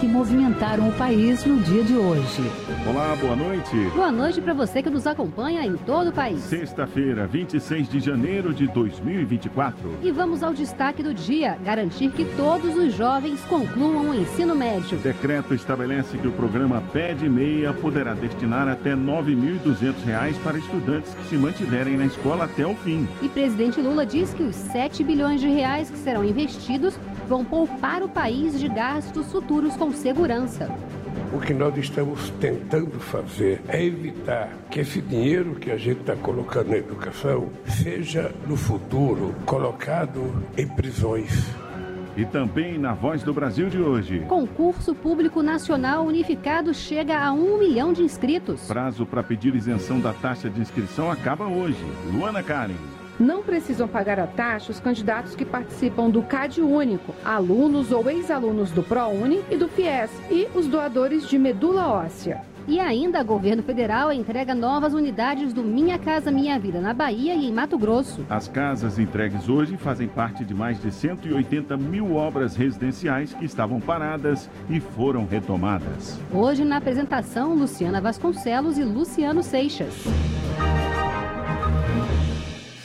que movimentaram o país no dia de hoje. Olá, boa noite. Boa noite para você que nos acompanha em todo o país. Sexta-feira, 26 de janeiro de 2024. E vamos ao destaque do dia: garantir que todos os jovens concluam o ensino médio. O decreto estabelece que o programa PED Meia poderá destinar até R$ 9.200 para estudantes que se mantiverem na escola até o fim. E presidente Lula diz que os 7 bilhões de reais que serão investidos vão poupar o país de gastos futuros com segurança. O que nós estamos tentando fazer é evitar que esse dinheiro que a gente está colocando na educação seja, no futuro, colocado em prisões. E também na Voz do Brasil de hoje. Concurso Público Nacional Unificado chega a um milhão de inscritos. Prazo para pedir isenção da taxa de inscrição acaba hoje. Luana Karen. Não precisam pagar a taxa os candidatos que participam do CAD Único, alunos ou ex-alunos do ProUni e do FIES, e os doadores de medula óssea. E ainda, o governo federal entrega novas unidades do Minha Casa Minha Vida na Bahia e em Mato Grosso. As casas entregues hoje fazem parte de mais de 180 mil obras residenciais que estavam paradas e foram retomadas. Hoje, na apresentação, Luciana Vasconcelos e Luciano Seixas.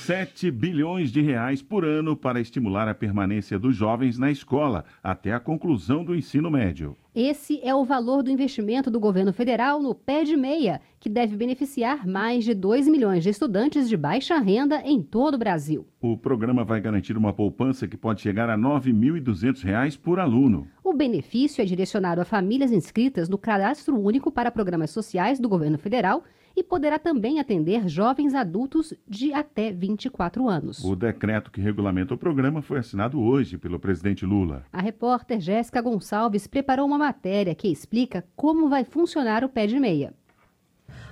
7 bilhões de reais por ano para estimular a permanência dos jovens na escola até a conclusão do ensino médio. Esse é o valor do investimento do governo federal no pé de meia, que deve beneficiar mais de 2 milhões de estudantes de baixa renda em todo o Brasil. O programa vai garantir uma poupança que pode chegar a R$ 9.200 por aluno. O benefício é direcionado a famílias inscritas no Cadastro Único para Programas Sociais do governo federal e poderá também atender jovens adultos de até 24 anos. O decreto que regulamenta o programa foi assinado hoje pelo presidente Lula. A repórter Jéssica Gonçalves preparou uma matéria que explica como vai funcionar o pé de meia.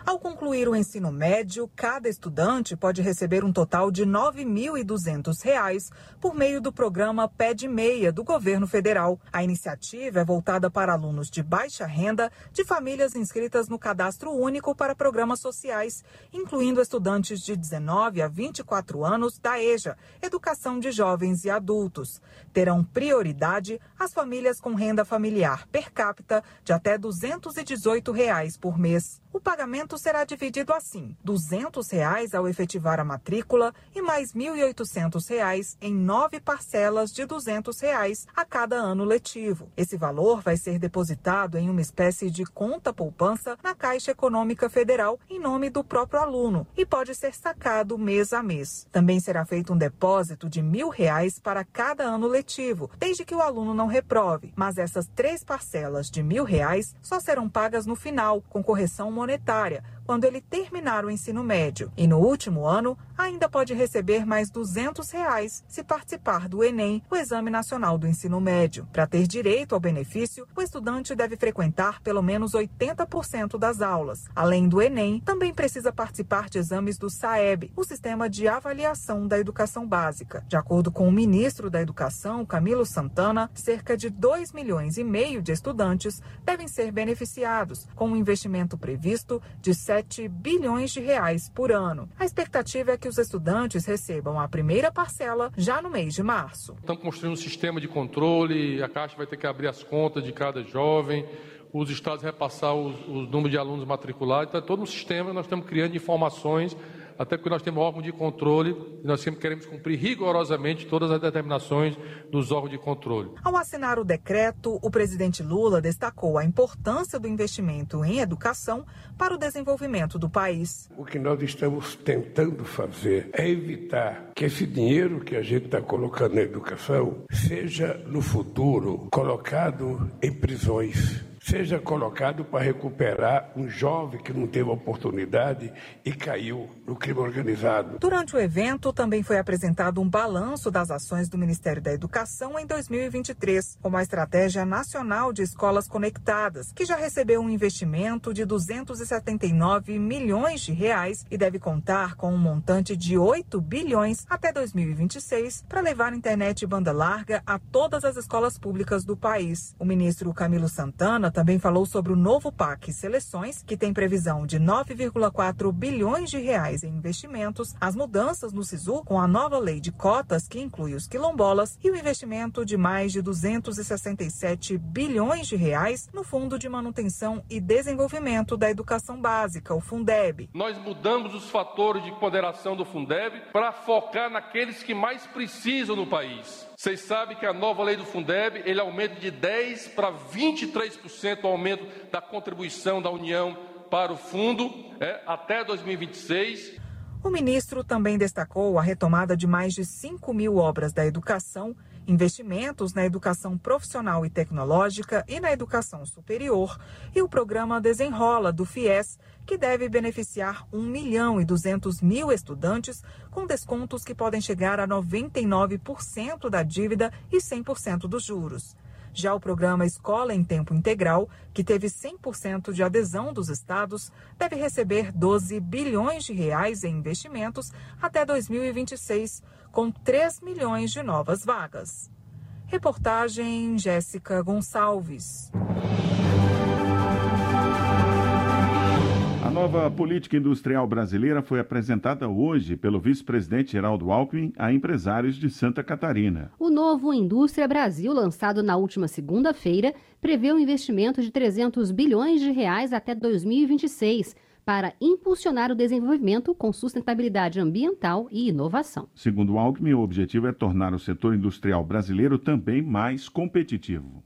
Ao concluir o ensino médio, cada estudante pode receber um total de R$ 9.200 por meio do programa Pé de Meia do governo federal. A iniciativa é voltada para alunos de baixa renda de famílias inscritas no Cadastro Único para Programas Sociais, incluindo estudantes de 19 a 24 anos da EJA, Educação de Jovens e Adultos. Terão prioridade as famílias com renda familiar per capita de até 218 reais por mês. O pagamento será dividido assim: 200 reais ao efetivar a matrícula e mais 1.800 reais em nove parcelas de 200 reais a cada ano letivo. Esse valor vai ser depositado em uma espécie de conta poupança na Caixa Econômica Federal em nome do próprio aluno e pode ser sacado mês a mês. Também será feito um depósito de 1.000 reais para cada ano letivo, desde que o aluno não reprove. Mas essas três parcelas de 1.000 reais só serão pagas no final, com correção monetária quando ele terminar o ensino médio. E no último ano, ainda pode receber mais 200 reais se participar do Enem, o Exame Nacional do Ensino Médio. Para ter direito ao benefício, o estudante deve frequentar pelo menos 80% das aulas. Além do Enem, também precisa participar de exames do SAEB, o Sistema de Avaliação da Educação Básica. De acordo com o ministro da Educação, Camilo Santana, cerca de 2 milhões e meio de estudantes devem ser beneficiados, com um investimento previsto de 7 bilhões de reais por ano. A expectativa é que os estudantes recebam a primeira parcela já no mês de março. Estamos construindo um sistema de controle, a Caixa vai ter que abrir as contas de cada jovem, os estados repassar os, os números de alunos matriculados, então é todo um sistema que nós estamos criando informações até porque nós temos órgão de controle e nós sempre queremos cumprir rigorosamente todas as determinações dos órgãos de controle. Ao assinar o decreto, o presidente Lula destacou a importância do investimento em educação para o desenvolvimento do país. O que nós estamos tentando fazer é evitar que esse dinheiro que a gente está colocando na educação seja, no futuro, colocado em prisões seja colocado para recuperar um jovem que não teve oportunidade e caiu no crime organizado. Durante o evento, também foi apresentado um balanço das ações do Ministério da Educação em 2023, como a Estratégia Nacional de Escolas Conectadas, que já recebeu um investimento de 279 milhões de reais e deve contar com um montante de 8 bilhões até 2026 para levar internet banda larga a todas as escolas públicas do país. O ministro Camilo Santana também falou sobre o novo PAC Seleções, que tem previsão de 9,4 bilhões de reais em investimentos, as mudanças no SISU com a nova lei de cotas que inclui os quilombolas e o investimento de mais de 267 bilhões de reais no Fundo de Manutenção e Desenvolvimento da Educação Básica, o Fundeb. Nós mudamos os fatores de ponderação do Fundeb para focar naqueles que mais precisam no país. Vocês sabem que a nova lei do Fundeb, ele aumenta de 10 para 23% o aumento da contribuição da União para o fundo é, até 2026. O ministro também destacou a retomada de mais de 5 mil obras da educação, investimentos na educação profissional e tecnológica e na educação superior e o programa Desenrola do FIES, que deve beneficiar 1 milhão e 200 mil estudantes com descontos que podem chegar a 99% da dívida e 100% dos juros. Já o programa Escola em Tempo Integral, que teve 100% de adesão dos estados, deve receber 12 bilhões de reais em investimentos até 2026, com 3 milhões de novas vagas. Reportagem Jéssica Gonçalves. Nova política industrial brasileira foi apresentada hoje pelo vice-presidente Geraldo Alckmin a empresários de Santa Catarina. O novo Indústria Brasil, lançado na última segunda-feira, prevê um investimento de 300 bilhões de reais até 2026 para impulsionar o desenvolvimento com sustentabilidade ambiental e inovação. Segundo Alckmin, o objetivo é tornar o setor industrial brasileiro também mais competitivo.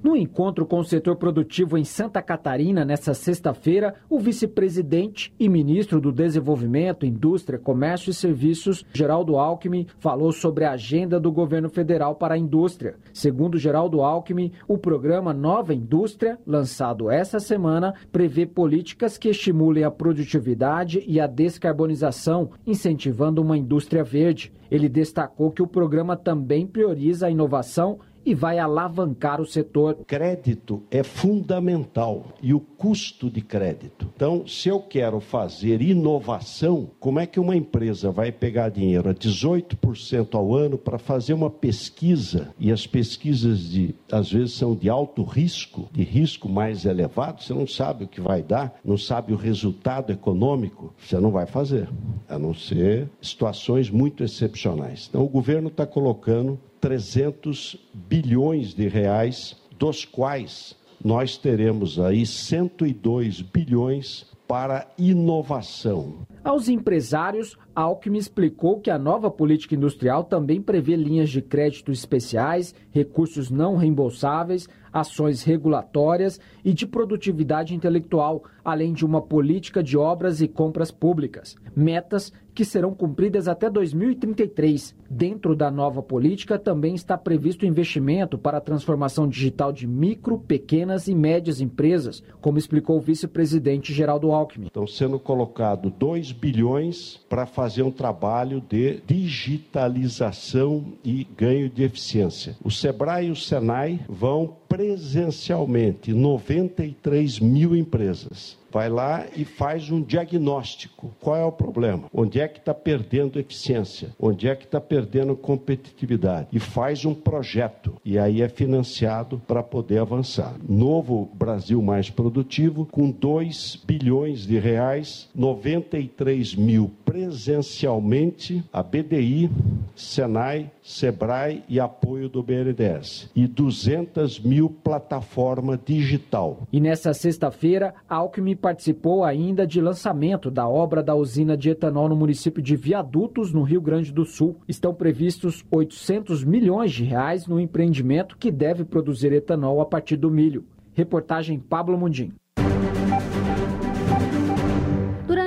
No encontro com o setor produtivo em Santa Catarina, nesta sexta-feira, o vice-presidente e ministro do Desenvolvimento, Indústria, Comércio e Serviços, Geraldo Alckmin, falou sobre a agenda do governo federal para a indústria. Segundo Geraldo Alckmin, o programa Nova Indústria, lançado esta semana, prevê políticas que estimulem a produtividade e a descarbonização, incentivando uma indústria verde. Ele destacou que o programa também prioriza a inovação e vai alavancar o setor. Crédito é fundamental e o custo de crédito. Então, se eu quero fazer inovação, como é que uma empresa vai pegar dinheiro a 18% ao ano para fazer uma pesquisa e as pesquisas de às vezes são de alto risco, de risco mais elevado, você não sabe o que vai dar, não sabe o resultado econômico, você não vai fazer, a não ser situações muito excepcionais. Então, o governo está colocando 300 bilhões de reais, dos quais nós teremos aí 102 bilhões para inovação. Aos empresários, Alckmin explicou que a nova política industrial também prevê linhas de crédito especiais, recursos não reembolsáveis, ações regulatórias e de produtividade intelectual, além de uma política de obras e compras públicas. Metas que serão cumpridas até 2033. Dentro da nova política também está previsto investimento para a transformação digital de micro, pequenas e médias empresas, como explicou o vice-presidente Geraldo Alckmin. Estão sendo colocados 2 bilhões para fazer um trabalho de digitalização e ganho de eficiência. O Sebrae e o Senai vão presencialmente 93 mil empresas vai lá e faz um diagnóstico. Qual é o problema? Onde é que está perdendo eficiência? Onde é que está perdendo competitividade? E faz um projeto. E aí é financiado para poder avançar. Novo Brasil mais produtivo, com 2 bilhões de reais, 93 mil presencialmente, a BDI, Senai, Sebrae e apoio do BNDES. E 200 mil plataforma digital. E nessa sexta-feira, Alckmin participou ainda de lançamento da obra da usina de etanol no município de Viadutos, no Rio Grande do Sul. Estão previstos 800 milhões de reais no empreendimento que deve produzir etanol a partir do milho. Reportagem Pablo Mundim.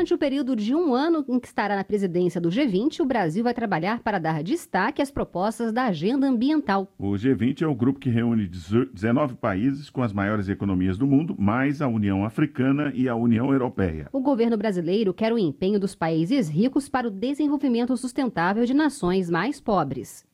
Durante o período de um ano em que estará na presidência do G20, o Brasil vai trabalhar para dar destaque às propostas da agenda ambiental. O G20 é o grupo que reúne 19 países com as maiores economias do mundo, mais a União Africana e a União Europeia. O governo brasileiro quer o empenho dos países ricos para o desenvolvimento sustentável de nações mais pobres.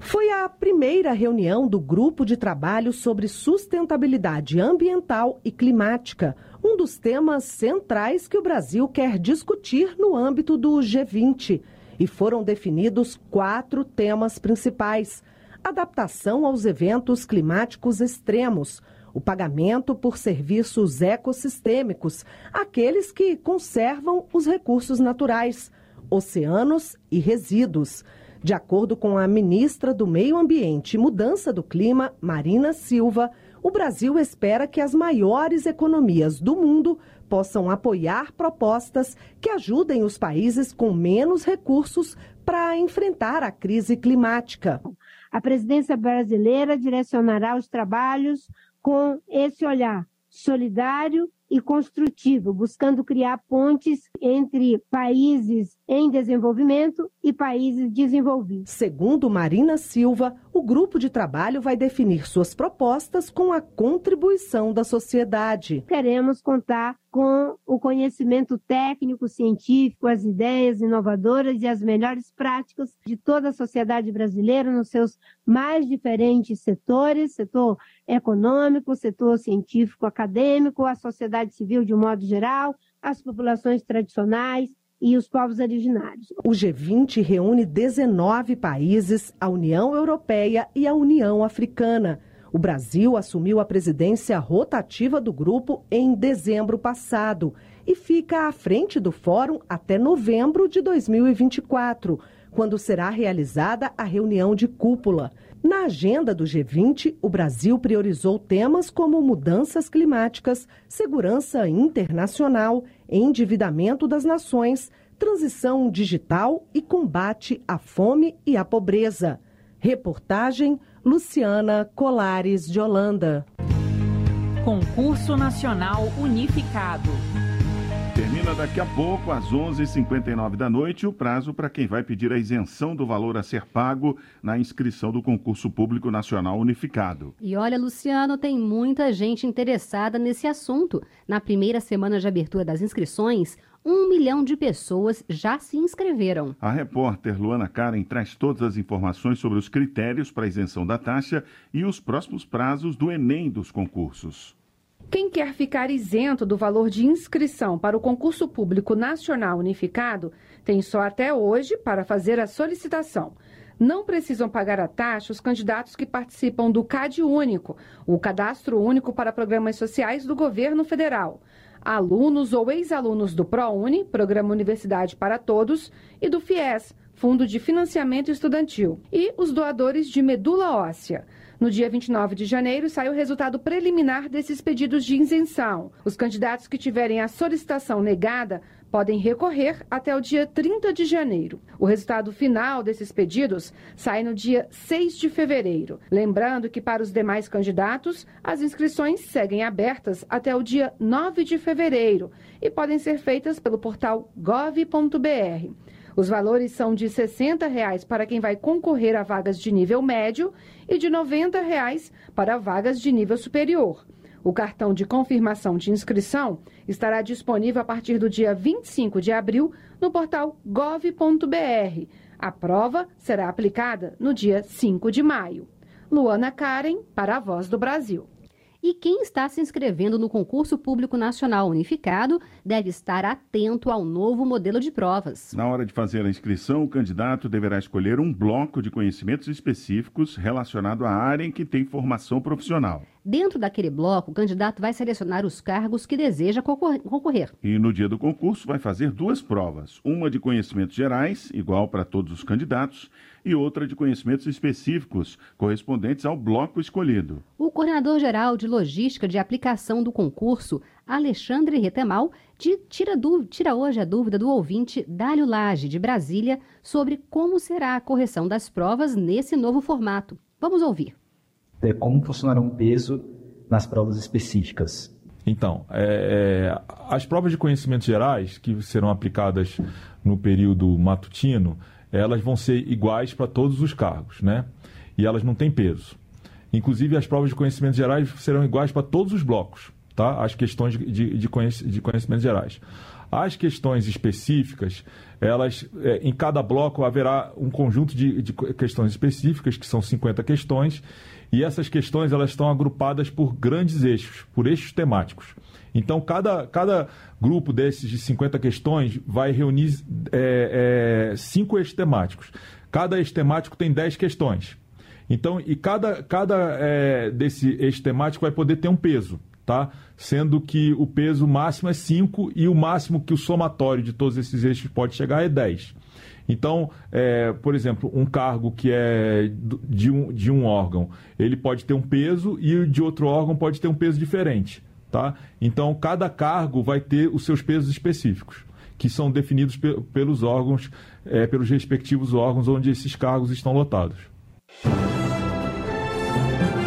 Foi a primeira reunião do Grupo de Trabalho sobre Sustentabilidade Ambiental e Climática, um dos temas centrais que o Brasil quer discutir no âmbito do G20. E foram definidos quatro temas principais: adaptação aos eventos climáticos extremos, o pagamento por serviços ecossistêmicos, aqueles que conservam os recursos naturais, oceanos e resíduos. De acordo com a ministra do Meio Ambiente e Mudança do Clima, Marina Silva, o Brasil espera que as maiores economias do mundo possam apoiar propostas que ajudem os países com menos recursos para enfrentar a crise climática. A presidência brasileira direcionará os trabalhos com esse olhar solidário e construtivo, buscando criar pontes entre países em desenvolvimento e países desenvolvidos. Segundo Marina Silva, o grupo de trabalho vai definir suas propostas com a contribuição da sociedade. Queremos contar com o conhecimento técnico, científico, as ideias inovadoras e as melhores práticas de toda a sociedade brasileira nos seus mais diferentes setores, setor econômico, setor científico, acadêmico, a sociedade civil de um modo geral, as populações tradicionais, e os povos originários. O G20 reúne 19 países, a União Europeia e a União Africana. O Brasil assumiu a presidência rotativa do grupo em dezembro passado e fica à frente do fórum até novembro de 2024, quando será realizada a reunião de cúpula. Na agenda do G20, o Brasil priorizou temas como mudanças climáticas, segurança internacional, endividamento das nações, transição digital e combate à fome e à pobreza. Reportagem Luciana Colares de Holanda. Concurso Nacional Unificado. Termina daqui a pouco, às 11h59 da noite, o prazo para quem vai pedir a isenção do valor a ser pago na inscrição do concurso público nacional unificado. E olha, Luciano, tem muita gente interessada nesse assunto. Na primeira semana de abertura das inscrições, um milhão de pessoas já se inscreveram. A repórter Luana Karen traz todas as informações sobre os critérios para isenção da taxa e os próximos prazos do Enem dos concursos. Quem quer ficar isento do valor de inscrição para o concurso público nacional unificado tem só até hoje para fazer a solicitação. Não precisam pagar a taxa os candidatos que participam do CAD Único, o Cadastro Único para Programas Sociais do Governo Federal alunos ou ex-alunos do ProUni, Programa Universidade para Todos, e do FIES, Fundo de Financiamento Estudantil, e os doadores de medula óssea. No dia 29 de janeiro, sai o resultado preliminar desses pedidos de isenção. Os candidatos que tiverem a solicitação negada podem recorrer até o dia 30 de janeiro. O resultado final desses pedidos sai no dia 6 de fevereiro. Lembrando que para os demais candidatos, as inscrições seguem abertas até o dia 9 de fevereiro e podem ser feitas pelo portal gov.br. Os valores são de 60 reais para quem vai concorrer a vagas de nível médio e de 90 reais para vagas de nível superior. O cartão de confirmação de inscrição estará disponível a partir do dia 25 de abril no portal gov.br. A prova será aplicada no dia 5 de maio. Luana Karen, para a Voz do Brasil. E quem está se inscrevendo no concurso público nacional unificado deve estar atento ao novo modelo de provas. Na hora de fazer a inscrição, o candidato deverá escolher um bloco de conhecimentos específicos relacionado à área em que tem formação profissional. Dentro daquele bloco, o candidato vai selecionar os cargos que deseja concorrer. E no dia do concurso vai fazer duas provas: uma de conhecimentos gerais, igual para todos os candidatos, e outra de conhecimentos específicos, correspondentes ao bloco escolhido. O coordenador geral de logística de aplicação do concurso, Alexandre Retemal, tira, tira hoje a dúvida do ouvinte Dálio Lage, de Brasília, sobre como será a correção das provas nesse novo formato. Vamos ouvir é, como funcionará um peso nas provas específicas? Então, é, é, as provas de conhecimentos gerais que serão aplicadas no período matutino, elas vão ser iguais para todos os cargos, né? E elas não têm peso. Inclusive, as provas de conhecimentos gerais serão iguais para todos os blocos, tá? As questões de, de, conhecimentos gerais. As questões específicas, elas, é, em cada bloco haverá um conjunto de, de questões específicas, que são 50 questões, e essas questões elas estão agrupadas por grandes eixos, por eixos temáticos. Então, cada, cada grupo desses de 50 questões vai reunir é, é, cinco eixos temáticos. Cada eixo temático tem 10 questões. Então, e cada, cada é, desse eixo temático vai poder ter um peso, tá? Sendo que o peso máximo é 5 e o máximo que o somatório de todos esses eixos pode chegar é 10. Então, é, por exemplo, um cargo que é de um, de um órgão, ele pode ter um peso e de outro órgão pode ter um peso diferente. Tá? Então, cada cargo vai ter os seus pesos específicos, que são definidos pe pelos órgãos, é, pelos respectivos órgãos onde esses cargos estão lotados.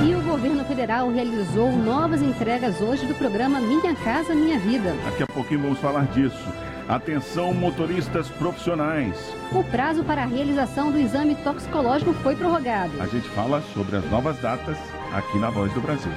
E o governo federal realizou novas entregas hoje do programa Minha Casa Minha Vida. Daqui a pouquinho vamos falar disso. Atenção, motoristas profissionais. O prazo para a realização do exame toxicológico foi prorrogado. A gente fala sobre as novas datas aqui na Voz do Brasil.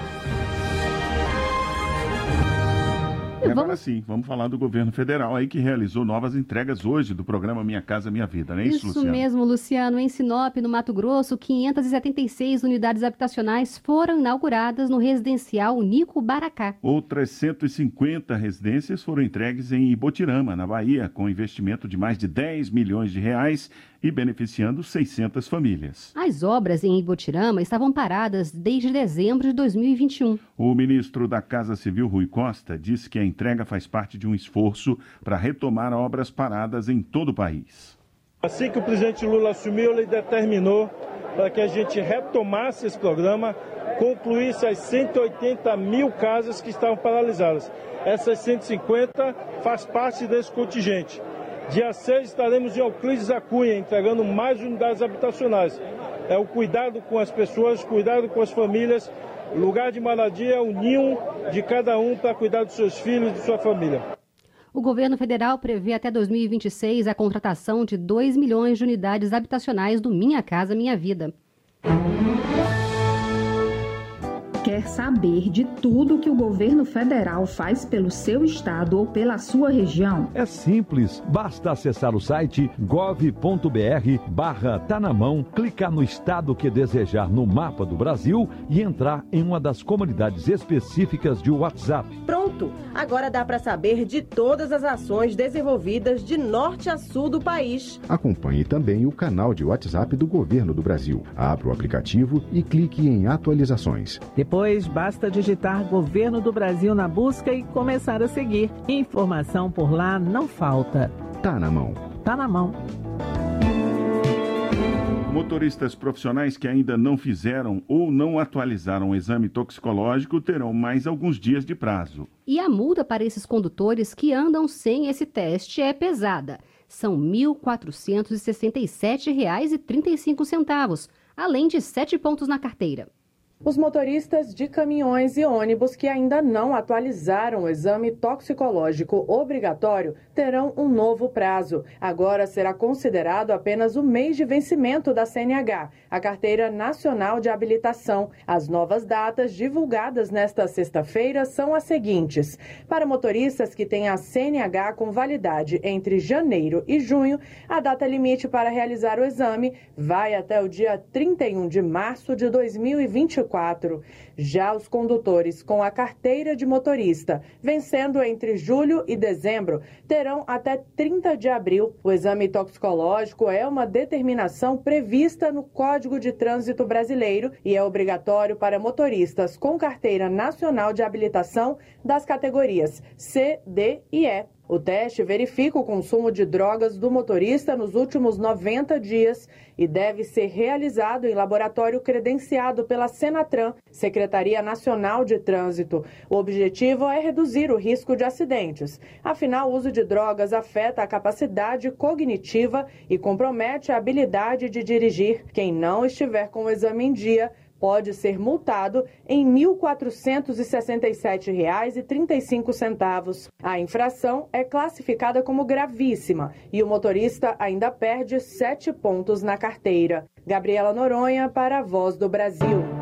E agora vamos... sim, vamos falar do governo federal aí que realizou novas entregas hoje do programa Minha Casa Minha Vida, não é isso, isso Luciano? Isso mesmo, Luciano. Em Sinop, no Mato Grosso, 576 unidades habitacionais foram inauguradas no residencial Nico Baracá. Outras 150 residências foram entregues em Ibotirama, na Bahia, com investimento de mais de 10 milhões de reais e beneficiando 600 famílias. As obras em Ibotirama estavam paradas desde dezembro de 2021. O ministro da Casa Civil, Rui Costa, disse que a entrega faz parte de um esforço para retomar obras paradas em todo o país. Assim que o presidente Lula assumiu, ele determinou para que a gente retomasse esse programa, concluísse as 180 mil casas que estavam paralisadas. Essas 150 faz parte desse contingente. Dia 6 estaremos em Euclides da Cunha, entregando mais unidades habitacionais. É o cuidado com as pessoas, cuidado com as famílias. Lugar de moradia é o ninho de cada um para cuidar dos seus filhos e de sua família. O governo federal prevê até 2026 a contratação de 2 milhões de unidades habitacionais do Minha Casa Minha Vida. Quer saber de tudo que o governo federal faz pelo seu estado ou pela sua região? É simples, basta acessar o site gov.br barra tá na mão, clicar no estado que desejar no mapa do Brasil e entrar em uma das comunidades específicas de WhatsApp. Pronto! Agora dá para saber de todas as ações desenvolvidas de norte a sul do país. Acompanhe também o canal de WhatsApp do governo do Brasil. Abra o aplicativo e clique em atualizações. Depois depois, basta digitar Governo do Brasil na busca e começar a seguir. Informação por lá não falta. Tá na mão. Tá na mão. Motoristas profissionais que ainda não fizeram ou não atualizaram o exame toxicológico terão mais alguns dias de prazo. E a multa para esses condutores que andam sem esse teste é pesada. São R$ 1.467,35, além de sete pontos na carteira. Os motoristas de caminhões e ônibus que ainda não atualizaram o exame toxicológico obrigatório terão um novo prazo. Agora será considerado apenas o mês de vencimento da CNH, a Carteira Nacional de Habilitação. As novas datas divulgadas nesta sexta-feira são as seguintes: para motoristas que têm a CNH com validade entre janeiro e junho, a data limite para realizar o exame vai até o dia 31 de março de 2024. Já os condutores com a carteira de motorista, vencendo entre julho e dezembro, terão até 30 de abril. O exame toxicológico é uma determinação prevista no Código de Trânsito Brasileiro e é obrigatório para motoristas com carteira nacional de habilitação das categorias C, D e E. O teste verifica o consumo de drogas do motorista nos últimos 90 dias e deve ser realizado em laboratório credenciado pela Senatran, Secretaria Nacional de Trânsito. O objetivo é reduzir o risco de acidentes. Afinal, o uso de drogas afeta a capacidade cognitiva e compromete a habilidade de dirigir. Quem não estiver com o exame em dia pode ser multado em R$ 1.467,35. A infração é classificada como gravíssima e o motorista ainda perde sete pontos na carteira. Gabriela Noronha para a Voz do Brasil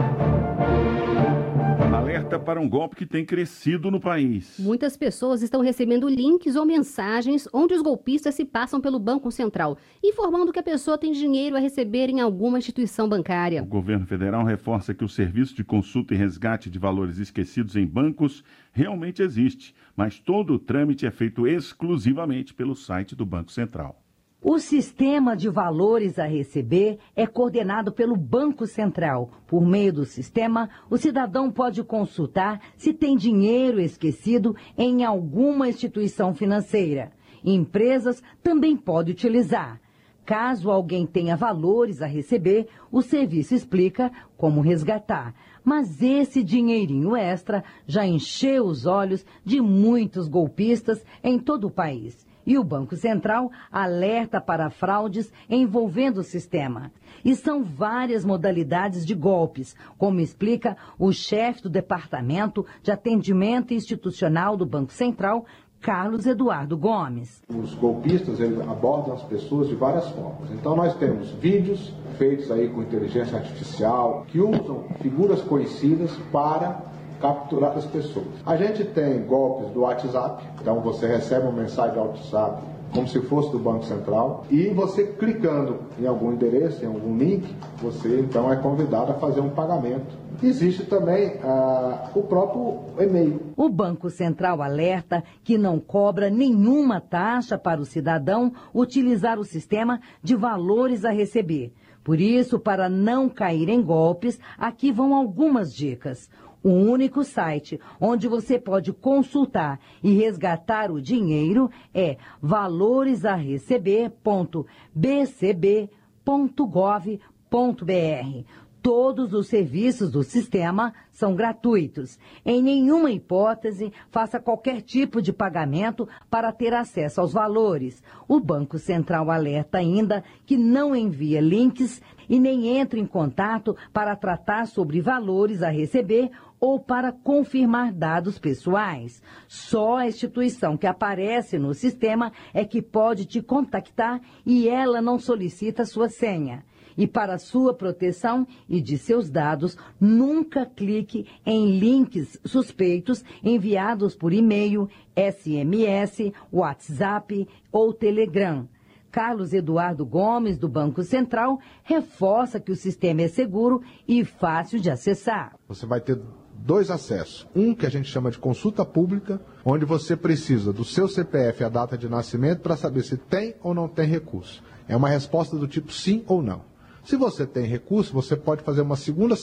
alerta para um golpe que tem crescido no país. Muitas pessoas estão recebendo links ou mensagens onde os golpistas se passam pelo Banco Central, informando que a pessoa tem dinheiro a receber em alguma instituição bancária. O governo federal reforça que o serviço de consulta e resgate de valores esquecidos em bancos realmente existe, mas todo o trâmite é feito exclusivamente pelo site do Banco Central. O sistema de valores a receber é coordenado pelo Banco Central. Por meio do sistema, o cidadão pode consultar se tem dinheiro esquecido em alguma instituição financeira. Empresas também podem utilizar. Caso alguém tenha valores a receber, o serviço explica como resgatar. Mas esse dinheirinho extra já encheu os olhos de muitos golpistas em todo o país. E o Banco Central alerta para fraudes envolvendo o sistema. E são várias modalidades de golpes, como explica o chefe do Departamento de Atendimento Institucional do Banco Central, Carlos Eduardo Gomes. Os golpistas abordam as pessoas de várias formas. Então nós temos vídeos feitos aí com inteligência artificial que usam figuras conhecidas para capturar as pessoas. A gente tem golpes do WhatsApp, então você recebe uma mensagem do WhatsApp como se fosse do Banco Central, e você clicando em algum endereço, em algum link, você então é convidado a fazer um pagamento. Existe também ah, o próprio e-mail. O Banco Central alerta que não cobra nenhuma taxa para o cidadão utilizar o sistema de valores a receber. Por isso, para não cair em golpes, aqui vão algumas dicas. O único site onde você pode consultar e resgatar o dinheiro é valoresareceber.bcb.gov.br. Todos os serviços do sistema são gratuitos. Em nenhuma hipótese, faça qualquer tipo de pagamento para ter acesso aos valores. O Banco Central alerta ainda que não envia links e nem entra em contato para tratar sobre valores a receber ou para confirmar dados pessoais. Só a instituição que aparece no sistema é que pode te contactar e ela não solicita sua senha. E para sua proteção e de seus dados, nunca clique em links suspeitos enviados por e-mail, SMS, WhatsApp ou Telegram. Carlos Eduardo Gomes, do Banco Central, reforça que o sistema é seguro e fácil de acessar. Você vai ter dois acessos. Um que a gente chama de consulta pública, onde você precisa do seu CPF e a data de nascimento para saber se tem ou não tem recurso. É uma resposta do tipo sim ou não. Se você tem recurso, você pode fazer uma segunda,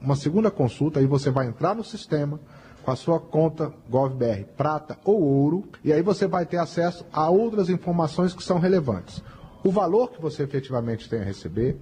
uma segunda consulta, aí você vai entrar no sistema com a sua conta GovBR prata ou ouro, e aí você vai ter acesso a outras informações que são relevantes. O valor que você efetivamente tem a receber,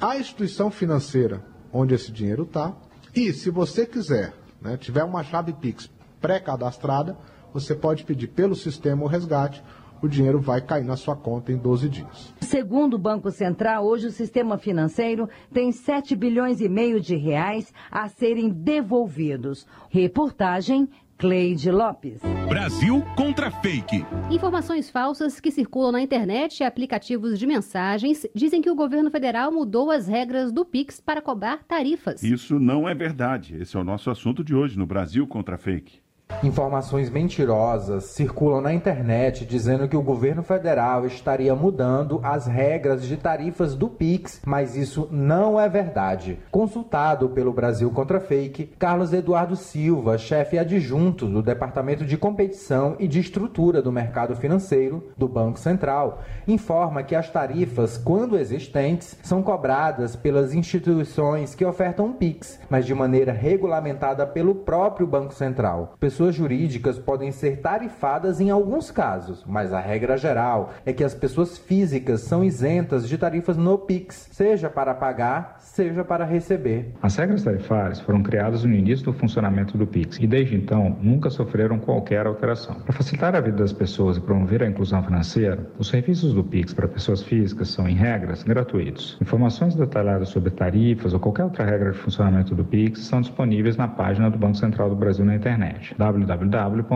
a instituição financeira onde esse dinheiro está, e se você quiser, né, tiver uma chave Pix pré-cadastrada, você pode pedir pelo sistema o resgate o dinheiro vai cair na sua conta em 12 dias. Segundo o Banco Central, hoje o sistema financeiro tem 7 bilhões e meio de reais a serem devolvidos. Reportagem Cleide Lopes. Brasil contra fake. Informações falsas que circulam na internet e aplicativos de mensagens dizem que o governo federal mudou as regras do Pix para cobrar tarifas. Isso não é verdade. Esse é o nosso assunto de hoje no Brasil contra fake. Informações mentirosas circulam na internet dizendo que o governo federal estaria mudando as regras de tarifas do Pix, mas isso não é verdade. Consultado pelo Brasil Contra Fake, Carlos Eduardo Silva, chefe adjunto do Departamento de Competição e de Estrutura do Mercado Financeiro do Banco Central, informa que as tarifas, quando existentes, são cobradas pelas instituições que ofertam Pix, mas de maneira regulamentada pelo próprio Banco Central. Pessoas pessoas jurídicas podem ser tarifadas em alguns casos, mas a regra geral é que as pessoas físicas são isentas de tarifas no Pix, seja para pagar, seja para receber. As regras tarifárias foram criadas no início do funcionamento do Pix e desde então nunca sofreram qualquer alteração. Para facilitar a vida das pessoas e promover a inclusão financeira, os serviços do Pix para pessoas físicas são, em regras, gratuitos. Informações detalhadas sobre tarifas ou qualquer outra regra de funcionamento do Pix são disponíveis na página do Banco Central do Brasil na internet www.bcb.gov.br.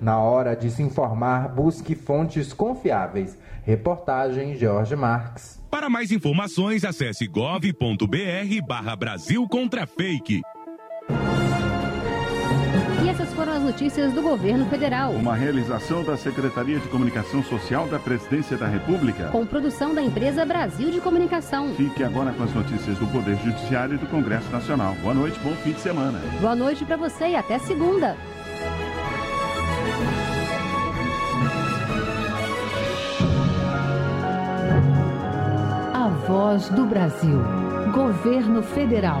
Na hora de se informar, busque fontes confiáveis. Reportagem Jorge Marques. Para mais informações, acesse gov.br barra Brasil contra fake. notícias do governo federal. Uma realização da Secretaria de Comunicação Social da Presidência da República. Com produção da empresa Brasil de Comunicação. Fique agora com as notícias do Poder Judiciário e do Congresso Nacional. Boa noite, bom fim de semana. Boa noite para você e até segunda. A Voz do Brasil. Governo Federal.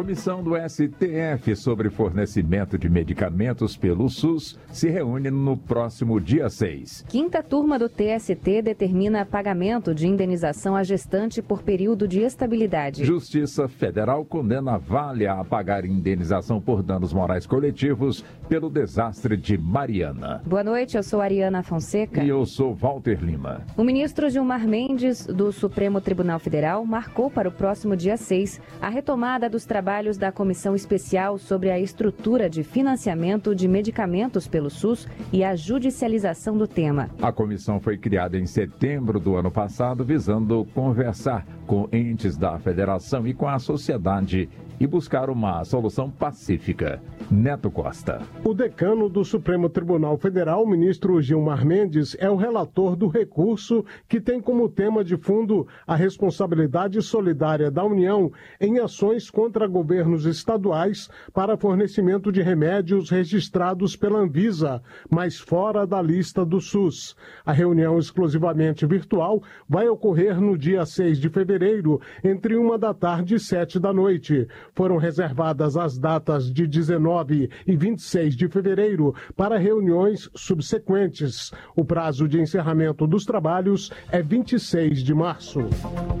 Comissão do STF sobre fornecimento de medicamentos pelo SUS se reúne no próximo dia 6. Quinta turma do TST determina pagamento de indenização à gestante por período de estabilidade. Justiça Federal condena a Vale a pagar indenização por danos morais coletivos pelo desastre de Mariana. Boa noite, eu sou Ariana Fonseca. E eu sou Walter Lima. O ministro Gilmar Mendes, do Supremo Tribunal Federal, marcou para o próximo dia 6 a retomada dos trabalhos trabalhos da Comissão Especial sobre a estrutura de financiamento de medicamentos pelo SUS e a judicialização do tema. A comissão foi criada em setembro do ano passado, visando conversar com entes da federação e com a sociedade e buscar uma solução pacífica. Neto Costa. O decano do Supremo Tribunal Federal, ministro Gilmar Mendes, é o relator do recurso que tem como tema de fundo a responsabilidade solidária da União em ações contra governos estaduais para fornecimento de remédios registrados pela Anvisa, mas fora da lista do SUS. A reunião exclusivamente virtual vai ocorrer no dia 6 de fevereiro, entre uma da tarde e sete da noite. Foram reservadas as datas de 19 e 26 de fevereiro para reuniões subsequentes. O prazo de encerramento dos trabalhos é 26 de março.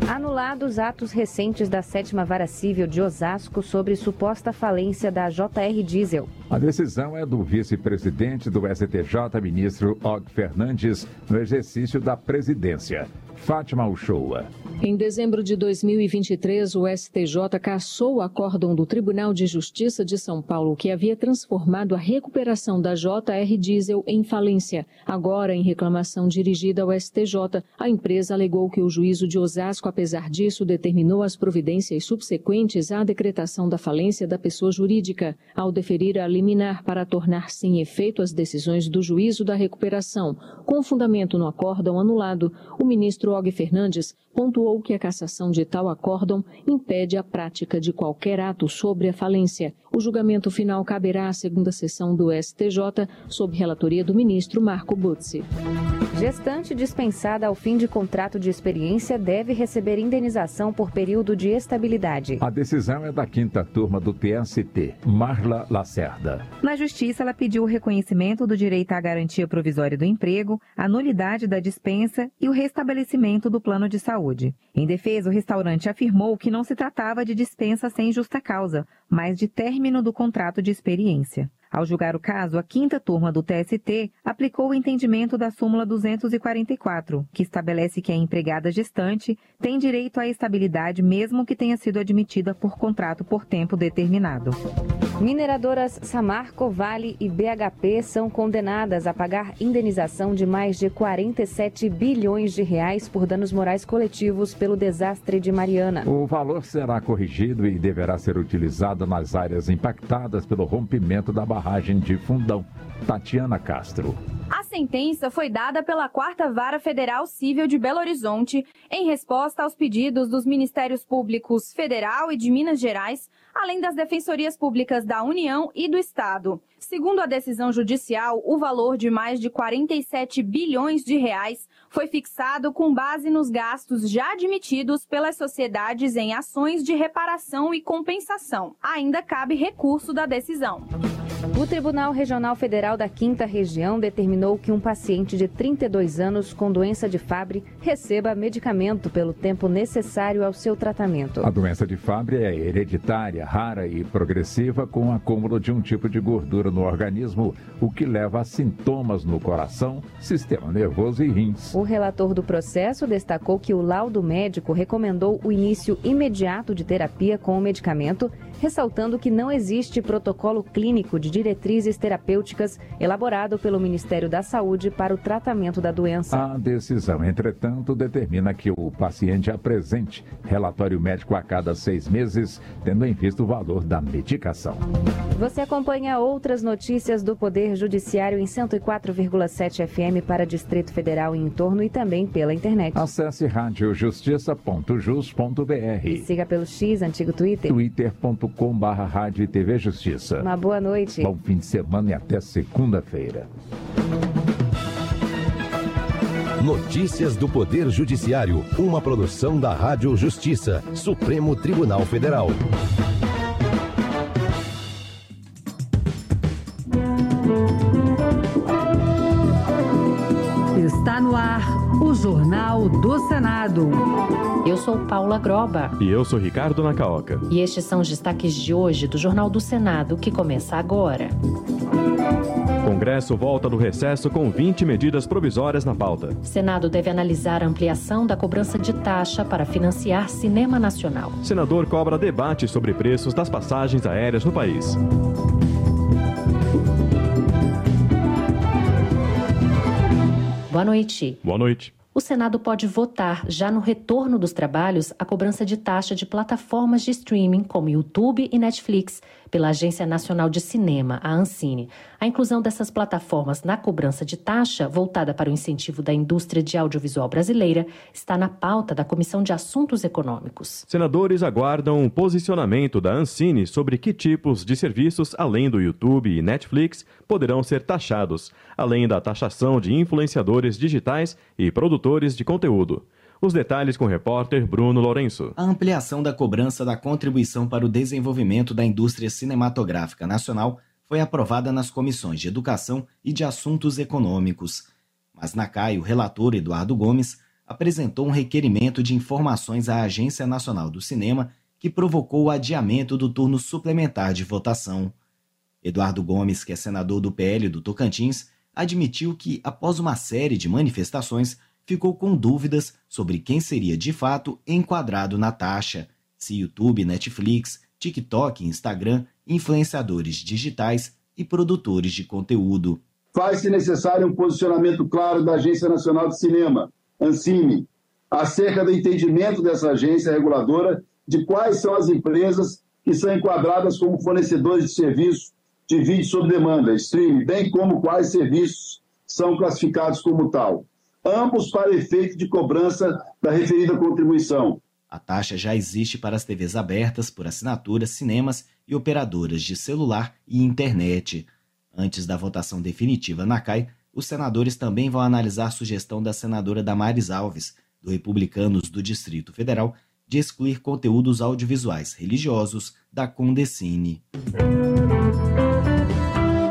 Anulados atos recentes da sétima vara civil de Osasco sobre suposta falência da JR Diesel. A decisão é do vice-presidente do STJ, ministro Og Fernandes, no exercício da presidência. Fátima Uchoa. Em dezembro de 2023, o STJ cassou o acórdão do Tribunal de Justiça de São Paulo, que havia transformado a recuperação da JR Diesel em falência. Agora, em reclamação dirigida ao STJ, a empresa alegou que o juízo de Osasco, apesar disso, determinou as providências subsequentes à decretação da falência da pessoa jurídica, ao deferir a liminar para tornar sem efeito as decisões do juízo da recuperação. Com fundamento no acórdão anulado, o ministro Og Fernandes pontuou que a cassação de tal acórdão impede a prática de qualquer ato sobre a falência. O julgamento final caberá à segunda sessão do STJ, sob relatoria do ministro Marco Butzi. Gestante dispensada ao fim de contrato de experiência deve receber indenização por período de estabilidade. A decisão é da quinta turma do TST, Marla Lacerda. Na Justiça, ela pediu o reconhecimento do direito à garantia provisória do emprego, a nulidade da dispensa e o restabelecimento do plano de saúde. Em defesa, o restaurante afirmou que não se tratava de dispensa sem justa causa, mas de término do contrato de experiência. Ao julgar o caso, a quinta turma do TST aplicou o entendimento da súmula 244, que estabelece que a empregada gestante tem direito à estabilidade mesmo que tenha sido admitida por contrato por tempo determinado. Mineradoras Samarco, Vale e BHP são condenadas a pagar indenização de mais de 47 bilhões de reais por danos morais coletivos pelo desastre de Mariana. O valor será corrigido e deverá ser utilizado nas áreas impactadas pelo rompimento da barragem de Fundão. Tatiana Castro. A sentença foi dada pela Quarta Vara Federal Civil de Belo Horizonte em resposta aos pedidos dos Ministérios Públicos Federal e de Minas Gerais, além das Defensorias Públicas da União e do Estado. Segundo a decisão judicial, o valor de mais de 47 bilhões de reais foi fixado com base nos gastos já admitidos pelas sociedades em ações de reparação e compensação. Ainda cabe recurso da decisão. O Tribunal Regional Federal da Quinta Região determinou que um paciente de 32 anos com doença de Fabry receba medicamento pelo tempo necessário ao seu tratamento. A doença de Fabry é hereditária, rara e progressiva, com acúmulo de um tipo de gordura no organismo, o que leva a sintomas no coração, sistema nervoso e rins. O relator do processo destacou que o laudo médico recomendou o início imediato de terapia com o medicamento, ressaltando que não existe protocolo clínico de diretrizes terapêuticas elaborado pelo Ministério da Saúde para o tratamento da doença. A decisão, entretanto, determina que o paciente apresente relatório médico a cada seis meses, tendo em vista o valor da medicação. Você acompanha outras notícias do Poder Judiciário em 104,7 FM para Distrito Federal e em torno e também pela internet. Acesse radiojustiça.jus.br e siga pelo X, antigo Twitter. twitter.com youtube.com barra rádio e TV Justiça. Uma boa noite. Bom fim de semana e até segunda-feira. Notícias do Poder Judiciário, uma produção da Rádio Justiça, Supremo Tribunal Federal. Jornal do Senado. Eu sou Paula Groba. E eu sou Ricardo Nacaoca. E estes são os destaques de hoje do Jornal do Senado, que começa agora. Congresso volta do recesso com 20 medidas provisórias na pauta. Senado deve analisar a ampliação da cobrança de taxa para financiar cinema nacional. Senador cobra debate sobre preços das passagens aéreas no país. Boa noite. Boa noite. O Senado pode votar, já no retorno dos trabalhos, a cobrança de taxa de plataformas de streaming como YouTube e Netflix pela Agência Nacional de Cinema, a Ancine. A inclusão dessas plataformas na cobrança de taxa, voltada para o incentivo da indústria de audiovisual brasileira, está na pauta da Comissão de Assuntos Econômicos. Senadores aguardam o posicionamento da Ancine sobre que tipos de serviços, além do YouTube e Netflix, poderão ser taxados, além da taxação de influenciadores digitais e produtores de conteúdo. Os detalhes com o repórter Bruno Lourenço. A ampliação da cobrança da contribuição para o desenvolvimento da indústria cinematográfica nacional foi aprovada nas comissões de Educação e de Assuntos Econômicos. Mas na CAI, o relator Eduardo Gomes apresentou um requerimento de informações à Agência Nacional do Cinema que provocou o adiamento do turno suplementar de votação. Eduardo Gomes, que é senador do PL do Tocantins, admitiu que, após uma série de manifestações, ficou com dúvidas sobre quem seria de fato enquadrado na taxa: se YouTube, Netflix, TikTok, Instagram, influenciadores digitais e produtores de conteúdo. Faz-se necessário um posicionamento claro da Agência Nacional de Cinema, Ancine, acerca do entendimento dessa agência reguladora de quais são as empresas que são enquadradas como fornecedores de serviços de vídeo sob demanda, streaming, bem como quais serviços são classificados como tal ambos para efeito de cobrança da referida contribuição. A taxa já existe para as TVs abertas por assinatura, cinemas e operadoras de celular e internet. Antes da votação definitiva na CAI, os senadores também vão analisar a sugestão da senadora Damares Alves, do Republicanos do Distrito Federal, de excluir conteúdos audiovisuais religiosos da Condecine.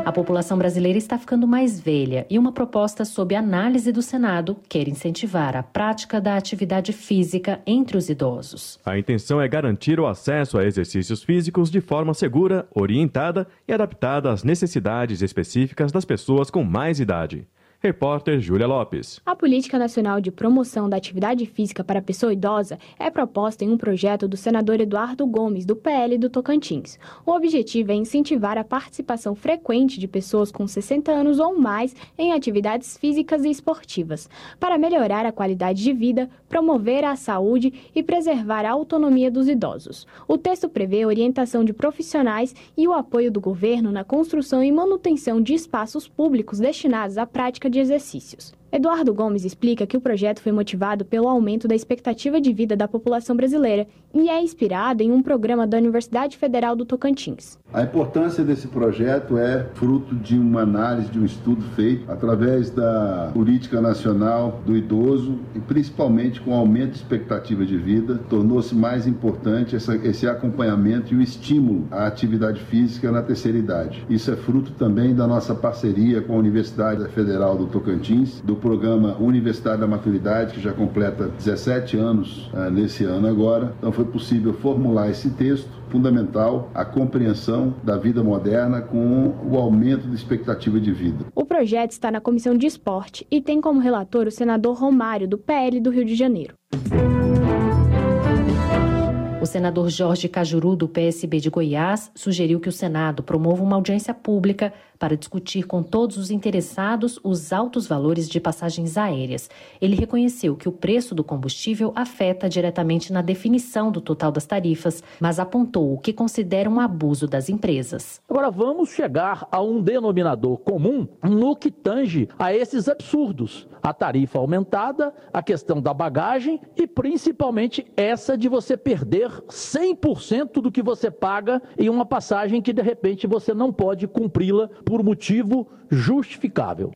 A população brasileira está ficando mais velha e uma proposta sob análise do Senado quer incentivar a prática da atividade física entre os idosos. A intenção é garantir o acesso a exercícios físicos de forma segura, orientada e adaptada às necessidades específicas das pessoas com mais idade. Repórter Júlia Lopes. A Política Nacional de Promoção da Atividade Física para a Pessoa Idosa é proposta em um projeto do senador Eduardo Gomes, do PL do Tocantins. O objetivo é incentivar a participação frequente de pessoas com 60 anos ou mais em atividades físicas e esportivas, para melhorar a qualidade de vida, promover a saúde e preservar a autonomia dos idosos. O texto prevê orientação de profissionais e o apoio do governo na construção e manutenção de espaços públicos destinados à prática de exercícios. Eduardo Gomes explica que o projeto foi motivado pelo aumento da expectativa de vida da população brasileira e é inspirado em um programa da Universidade Federal do Tocantins. A importância desse projeto é fruto de uma análise, de um estudo feito através da política nacional do idoso e principalmente com o aumento de expectativa de vida, tornou-se mais importante esse acompanhamento e o estímulo à atividade física na terceira idade. Isso é fruto também da nossa parceria com a Universidade Federal do Tocantins, do programa Universidade da Maturidade, que já completa 17 anos uh, nesse ano agora. Então foi possível formular esse texto fundamental a compreensão da vida moderna com o aumento da expectativa de vida. O projeto está na Comissão de Esporte e tem como relator o senador Romário, do PL do Rio de Janeiro. O senador Jorge Cajuru, do PSB de Goiás, sugeriu que o Senado promova uma audiência pública para discutir com todos os interessados os altos valores de passagens aéreas. Ele reconheceu que o preço do combustível afeta diretamente na definição do total das tarifas, mas apontou o que considera um abuso das empresas. Agora vamos chegar a um denominador comum no que tange a esses absurdos. A tarifa aumentada, a questão da bagagem e principalmente essa de você perder 100% do que você paga em uma passagem que de repente você não pode cumpri-la por motivo justificável.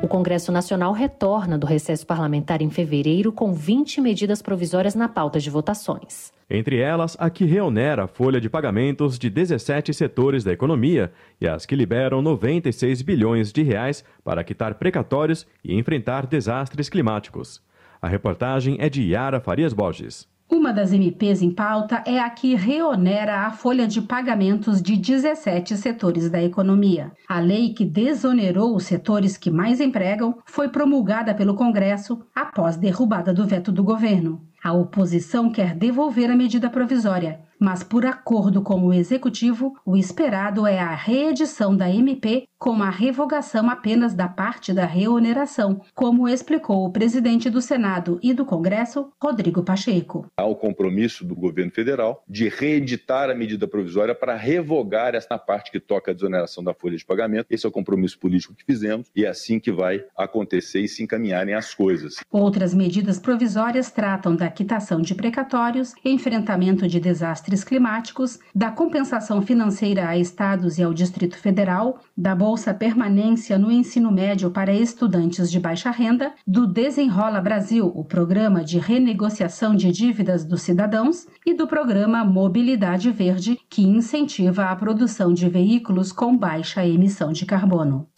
O Congresso Nacional retorna do recesso parlamentar em fevereiro com 20 medidas provisórias na pauta de votações. Entre elas, a que reonera a folha de pagamentos de 17 setores da economia e as que liberam 96 bilhões de reais para quitar precatórios e enfrentar desastres climáticos. A reportagem é de Yara Farias Borges. Uma das MPs em pauta é a que reonera a folha de pagamentos de 17 setores da economia. A lei que desonerou os setores que mais empregam foi promulgada pelo Congresso após derrubada do veto do governo. A oposição quer devolver a medida provisória mas por acordo com o executivo, o esperado é a reedição da MP com a revogação apenas da parte da reoneração, como explicou o presidente do Senado e do Congresso, Rodrigo Pacheco. Há o compromisso do governo federal de reeditar a medida provisória para revogar essa parte que toca a desoneração da folha de pagamento. Esse é o compromisso político que fizemos e é assim que vai acontecer e se encaminharem as coisas. Outras medidas provisórias tratam da quitação de precatórios, enfrentamento de desastres desastres climáticos, da compensação financeira a estados e ao Distrito Federal, da Bolsa Permanência no ensino médio para estudantes de baixa renda, do Desenrola Brasil, o programa de renegociação de dívidas dos cidadãos, e do programa Mobilidade Verde, que incentiva a produção de veículos com baixa emissão de carbono.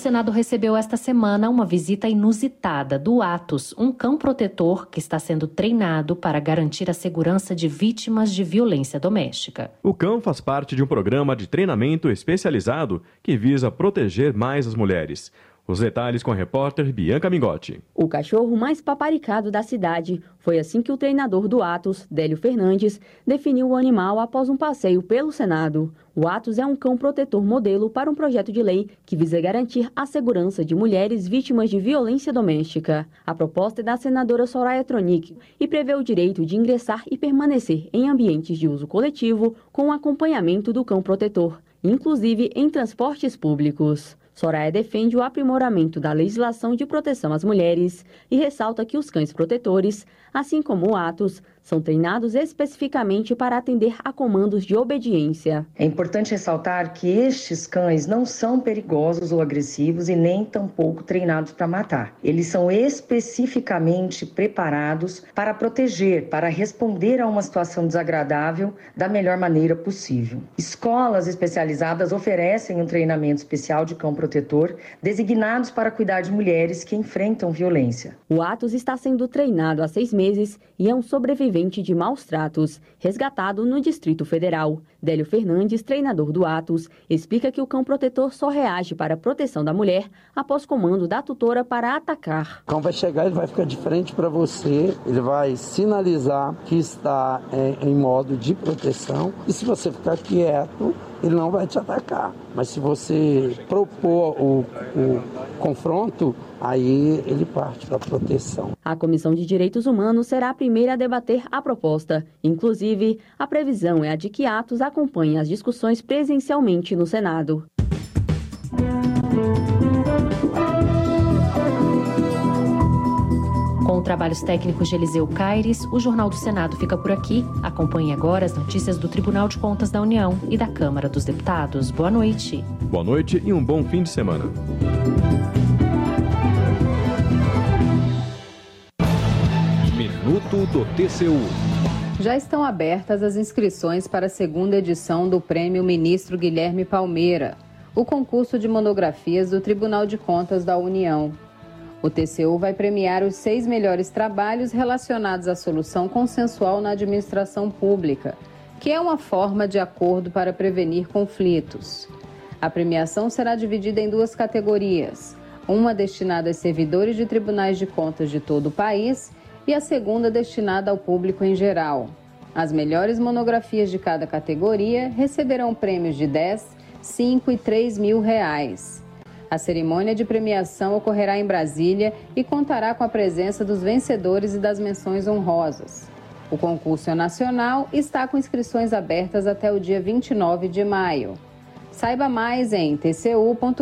Senado recebeu esta semana uma visita inusitada do Atos, um cão protetor que está sendo treinado para garantir a segurança de vítimas de violência doméstica. O cão faz parte de um programa de treinamento especializado que visa proteger mais as mulheres. Os detalhes com a repórter Bianca Mingotti. O cachorro mais paparicado da cidade foi assim que o treinador do Atos, Délio Fernandes, definiu o animal após um passeio pelo Senado. O Atos é um cão protetor modelo para um projeto de lei que visa garantir a segurança de mulheres vítimas de violência doméstica. A proposta é da senadora Soraya Tronic e prevê o direito de ingressar e permanecer em ambientes de uso coletivo com o acompanhamento do cão protetor, inclusive em transportes públicos. Soraya defende o aprimoramento da legislação de proteção às mulheres e ressalta que os cães protetores, assim como o Atos, são treinados especificamente para atender a comandos de obediência. É importante ressaltar que estes cães não são perigosos ou agressivos e nem tampouco treinados para matar. Eles são especificamente preparados para proteger, para responder a uma situação desagradável da melhor maneira possível. Escolas especializadas oferecem um treinamento especial de cão protetor designados para cuidar de mulheres que enfrentam violência. O Atos está sendo treinado há seis meses e é um sobrevivente de maus tratos, resgatado no Distrito Federal. Délio Fernandes, treinador do Atos, explica que o cão protetor só reage para a proteção da mulher após comando da tutora para atacar. O cão vai chegar, ele vai ficar de frente para você, ele vai sinalizar que está é, em modo de proteção e se você ficar quieto, ele não vai te atacar. Mas se você propor o, o confronto, aí ele parte para a proteção. A Comissão de Direitos Humanos será a primeira a debater a proposta. Inclusive, a previsão é a de que Atos acompanhe as discussões presencialmente no Senado. Com trabalhos técnicos de Eliseu Caires, o Jornal do Senado fica por aqui. Acompanhe agora as notícias do Tribunal de Contas da União e da Câmara dos Deputados. Boa noite. Boa noite e um bom fim de semana. Minuto do TCU. Já estão abertas as inscrições para a segunda edição do Prêmio Ministro Guilherme Palmeira, o concurso de monografias do Tribunal de Contas da União. O TCU vai premiar os seis melhores trabalhos relacionados à solução consensual na administração pública, que é uma forma de acordo para prevenir conflitos. A premiação será dividida em duas categorias: uma destinada aos servidores de tribunais de contas de todo o país e a segunda destinada ao público em geral. As melhores monografias de cada categoria receberão prêmios de 10, 5 e 3 mil reais. A cerimônia de premiação ocorrerá em Brasília e contará com a presença dos vencedores e das menções honrosas. O concurso é nacional e está com inscrições abertas até o dia 29 de maio. Saiba mais em tcu.gov.br.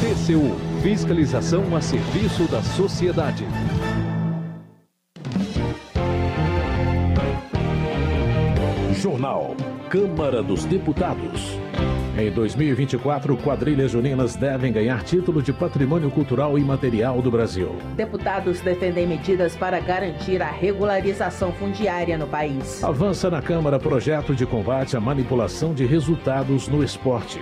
TCU Fiscalização a serviço da sociedade. Jornal Câmara dos Deputados. Em 2024, quadrilhas juninas devem ganhar título de Patrimônio Cultural Imaterial do Brasil. Deputados defendem medidas para garantir a regularização fundiária no país. Avança na Câmara projeto de combate à manipulação de resultados no esporte.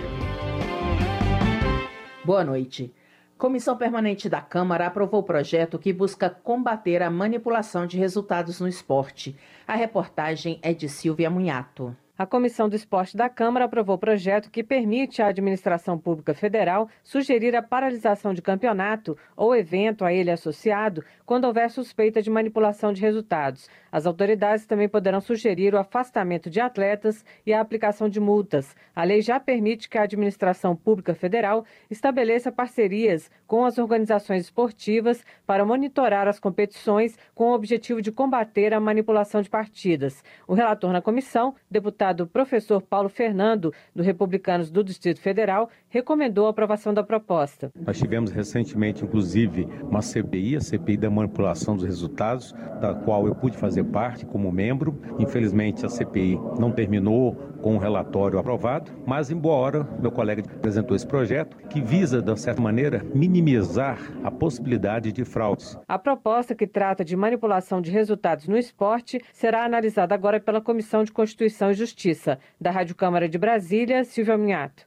Boa noite. Comissão Permanente da Câmara aprovou o projeto que busca combater a manipulação de resultados no esporte. A reportagem é de Silvia Munhato. A Comissão do Esporte da Câmara aprovou o projeto que permite à Administração Pública Federal sugerir a paralisação de campeonato ou evento a ele associado quando houver suspeita de manipulação de resultados. As autoridades também poderão sugerir o afastamento de atletas e a aplicação de multas. A lei já permite que a Administração Pública Federal estabeleça parcerias com as organizações esportivas para monitorar as competições com o objetivo de combater a manipulação de partidas. O relator na comissão, deputado deputado professor Paulo Fernando, do Republicanos do Distrito Federal, recomendou a aprovação da proposta. Nós tivemos recentemente, inclusive, uma CPI, a CPI da manipulação dos resultados, da qual eu pude fazer parte como membro. Infelizmente, a CPI não terminou com o um relatório aprovado, mas, embora meu colega apresentou esse projeto, que visa, de certa maneira, minimizar a possibilidade de fraudes. A proposta que trata de manipulação de resultados no esporte será analisada agora pela Comissão de Constituição e Justiça Justiça. Da Rádio Câmara de Brasília, Silvia Minhato.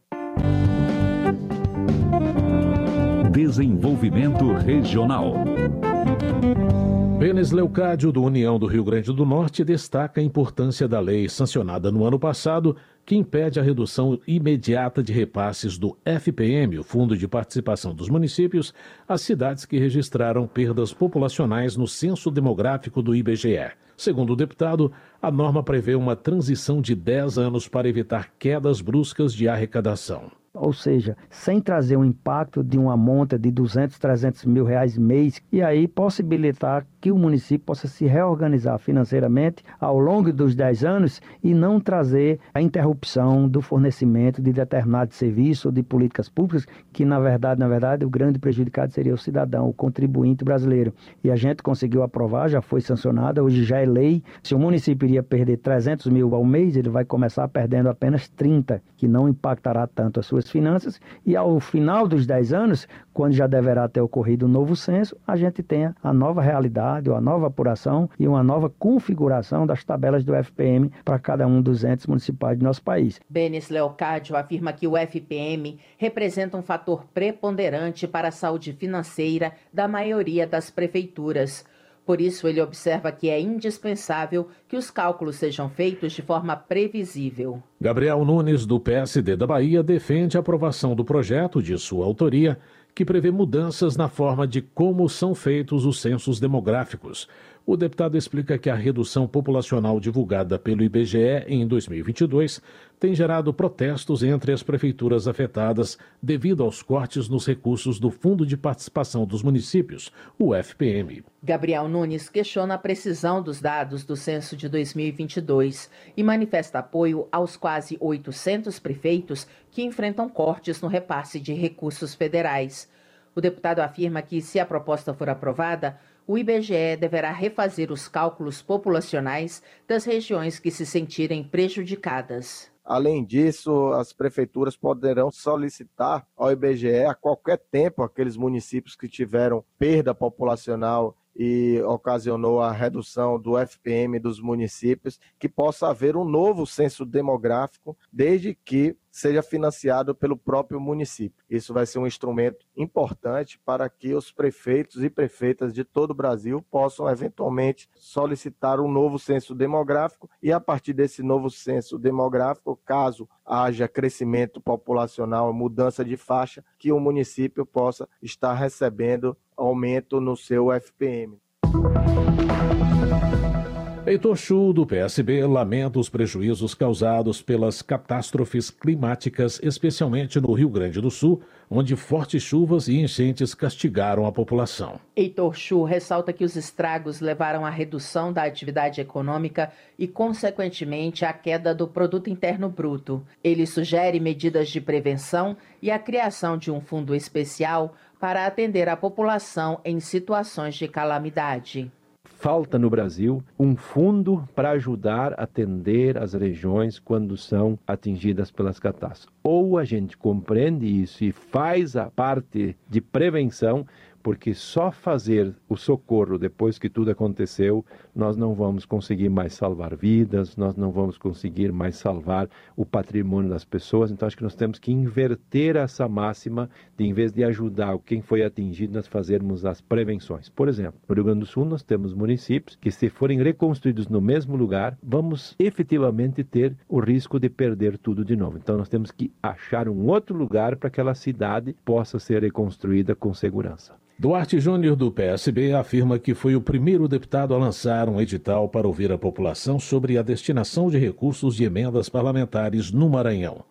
Desenvolvimento Regional. Benes Leucádio, do União do Rio Grande do Norte, destaca a importância da lei sancionada no ano passado, que impede a redução imediata de repasses do FPM, o Fundo de Participação dos Municípios, às cidades que registraram perdas populacionais no censo demográfico do IBGE. Segundo o deputado, a norma prevê uma transição de 10 anos para evitar quedas bruscas de arrecadação ou seja, sem trazer um impacto de uma monta de 200, 300 mil reais mês, e aí possibilitar que o município possa se reorganizar financeiramente ao longo dos 10 anos e não trazer a interrupção do fornecimento de determinado serviço ou de políticas públicas, que na verdade, na verdade, o grande prejudicado seria o cidadão, o contribuinte brasileiro. E a gente conseguiu aprovar, já foi sancionada, hoje já é lei. Se o município iria perder 300 mil ao mês, ele vai começar perdendo apenas 30, que não impactará tanto as suas Finanças, e ao final dos 10 anos, quando já deverá ter ocorrido o um novo censo, a gente tenha a nova realidade, ou a nova apuração e uma nova configuração das tabelas do FPM para cada um dos entes municipais do nosso país. Benes Leocádio afirma que o FPM representa um fator preponderante para a saúde financeira da maioria das prefeituras. Por isso, ele observa que é indispensável que os cálculos sejam feitos de forma previsível. Gabriel Nunes, do PSD da Bahia, defende a aprovação do projeto de sua autoria, que prevê mudanças na forma de como são feitos os censos demográficos. O deputado explica que a redução populacional divulgada pelo IBGE em 2022 tem gerado protestos entre as prefeituras afetadas devido aos cortes nos recursos do Fundo de Participação dos Municípios, o FPM. Gabriel Nunes questiona a precisão dos dados do censo de 2022 e manifesta apoio aos quase 800 prefeitos que enfrentam cortes no repasse de recursos federais. O deputado afirma que, se a proposta for aprovada, o IBGE deverá refazer os cálculos populacionais das regiões que se sentirem prejudicadas. Além disso, as prefeituras poderão solicitar ao IBGE a qualquer tempo aqueles municípios que tiveram perda populacional e ocasionou a redução do FPM dos municípios, que possa haver um novo censo demográfico, desde que seja financiado pelo próprio município. Isso vai ser um instrumento importante para que os prefeitos e prefeitas de todo o Brasil possam eventualmente solicitar um novo censo demográfico e a partir desse novo censo demográfico, caso haja crescimento populacional, mudança de faixa, que o município possa estar recebendo aumento no seu FPM. Heitor Chu, do PSB, lamenta os prejuízos causados pelas catástrofes climáticas, especialmente no Rio Grande do Sul, onde fortes chuvas e enchentes castigaram a população. Heitor Chu ressalta que os estragos levaram à redução da atividade econômica e, consequentemente, à queda do produto interno bruto. Ele sugere medidas de prevenção e a criação de um fundo especial para atender a população em situações de calamidade falta no Brasil um fundo para ajudar a atender as regiões quando são atingidas pelas catástrofes. Ou a gente compreende isso e faz a parte de prevenção porque só fazer o socorro depois que tudo aconteceu, nós não vamos conseguir mais salvar vidas, nós não vamos conseguir mais salvar o patrimônio das pessoas. Então, acho que nós temos que inverter essa máxima de, em vez de ajudar quem foi atingido, nós fazermos as prevenções. Por exemplo, no Rio Grande do Sul, nós temos municípios que, se forem reconstruídos no mesmo lugar, vamos efetivamente ter o risco de perder tudo de novo. Então, nós temos que achar um outro lugar para que aquela cidade possa ser reconstruída com segurança. Duarte Júnior, do PSB, afirma que foi o primeiro deputado a lançar um edital para ouvir a população sobre a destinação de recursos de emendas parlamentares no Maranhão.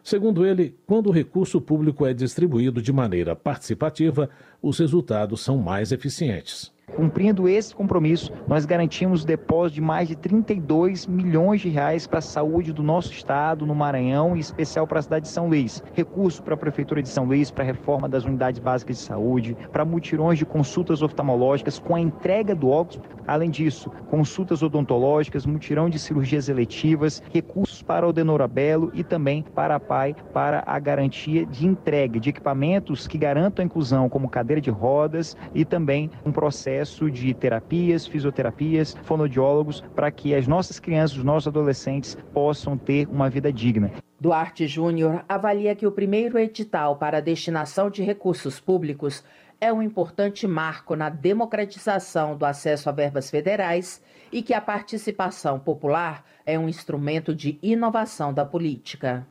Segundo ele, quando o recurso público é distribuído de maneira participativa, os resultados são mais eficientes. Cumprindo esse compromisso, nós garantimos o depósito de mais de 32 milhões de reais para a saúde do nosso estado, no Maranhão, e especial para a cidade de São Luís. Recurso para a Prefeitura de São Luís, para a reforma das unidades básicas de saúde, para mutirões de consultas oftalmológicas com a entrega do óculos. Além disso, consultas odontológicas, mutirão de cirurgias eletivas, recursos para o Denorabelo e também para a PAI, para a garantia de entrega de equipamentos que garantam a inclusão, como cadeira de rodas e também um processo acesso de terapias, fisioterapias, fonodiólogos, para que as nossas crianças, os nossos adolescentes possam ter uma vida digna. Duarte Júnior avalia que o primeiro edital para a destinação de recursos públicos é um importante marco na democratização do acesso a verbas federais e que a participação popular é um instrumento de inovação da política.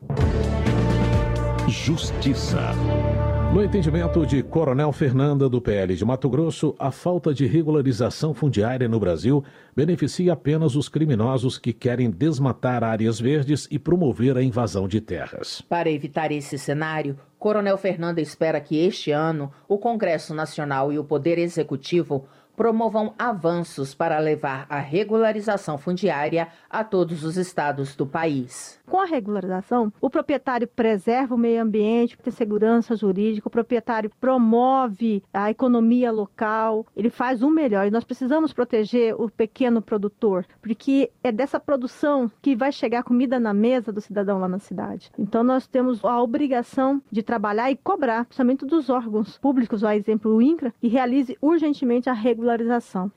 Justiça. No entendimento de Coronel Fernanda do PL de Mato Grosso, a falta de regularização fundiária no Brasil beneficia apenas os criminosos que querem desmatar áreas verdes e promover a invasão de terras. Para evitar esse cenário, Coronel Fernanda espera que este ano o Congresso Nacional e o Poder Executivo promovam avanços para levar a regularização fundiária a todos os estados do país. Com a regularização, o proprietário preserva o meio ambiente, tem segurança jurídica, o proprietário promove a economia local, ele faz o melhor. E nós precisamos proteger o pequeno produtor, porque é dessa produção que vai chegar comida na mesa do cidadão lá na cidade. Então nós temos a obrigação de trabalhar e cobrar, principalmente dos órgãos públicos, a exemplo o INCRA, que realize urgentemente a regularização.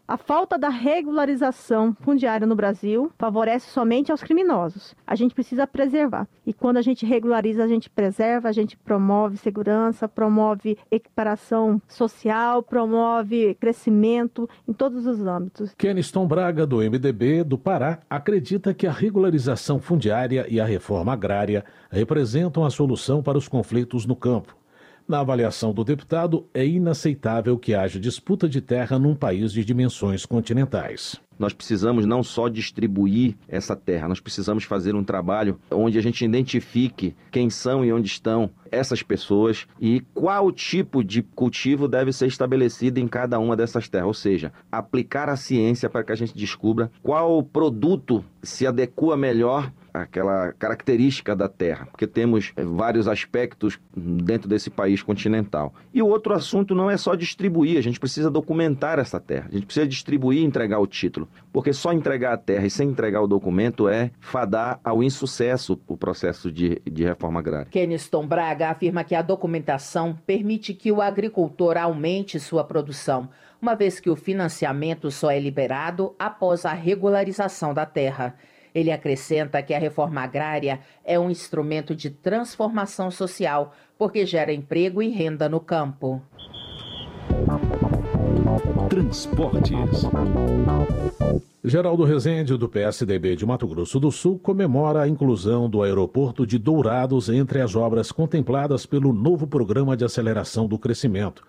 A falta da regularização fundiária no Brasil favorece somente aos criminosos. A gente precisa precisa preservar. E quando a gente regulariza, a gente preserva, a gente promove segurança, promove equiparação social, promove crescimento em todos os âmbitos. Keniston Braga, do MDB do Pará, acredita que a regularização fundiária e a reforma agrária representam a solução para os conflitos no campo. Na avaliação do deputado, é inaceitável que haja disputa de terra num país de dimensões continentais. Nós precisamos não só distribuir essa terra, nós precisamos fazer um trabalho onde a gente identifique quem são e onde estão essas pessoas e qual tipo de cultivo deve ser estabelecido em cada uma dessas terras, ou seja, aplicar a ciência para que a gente descubra qual produto se adequa melhor aquela característica da Terra, porque temos eh, vários aspectos dentro desse país continental. E o outro assunto não é só distribuir, a gente precisa documentar essa terra, a gente precisa distribuir e entregar o título, porque só entregar a terra e sem entregar o documento é fadar ao insucesso o processo de, de reforma agrária. Keniston Braga afirma que a documentação permite que o agricultor aumente sua produção, uma vez que o financiamento só é liberado após a regularização da terra. Ele acrescenta que a reforma agrária é um instrumento de transformação social, porque gera emprego e renda no campo. Transportes. Geraldo Rezende, do PSDB de Mato Grosso do Sul, comemora a inclusão do aeroporto de Dourados entre as obras contempladas pelo novo Programa de Aceleração do Crescimento.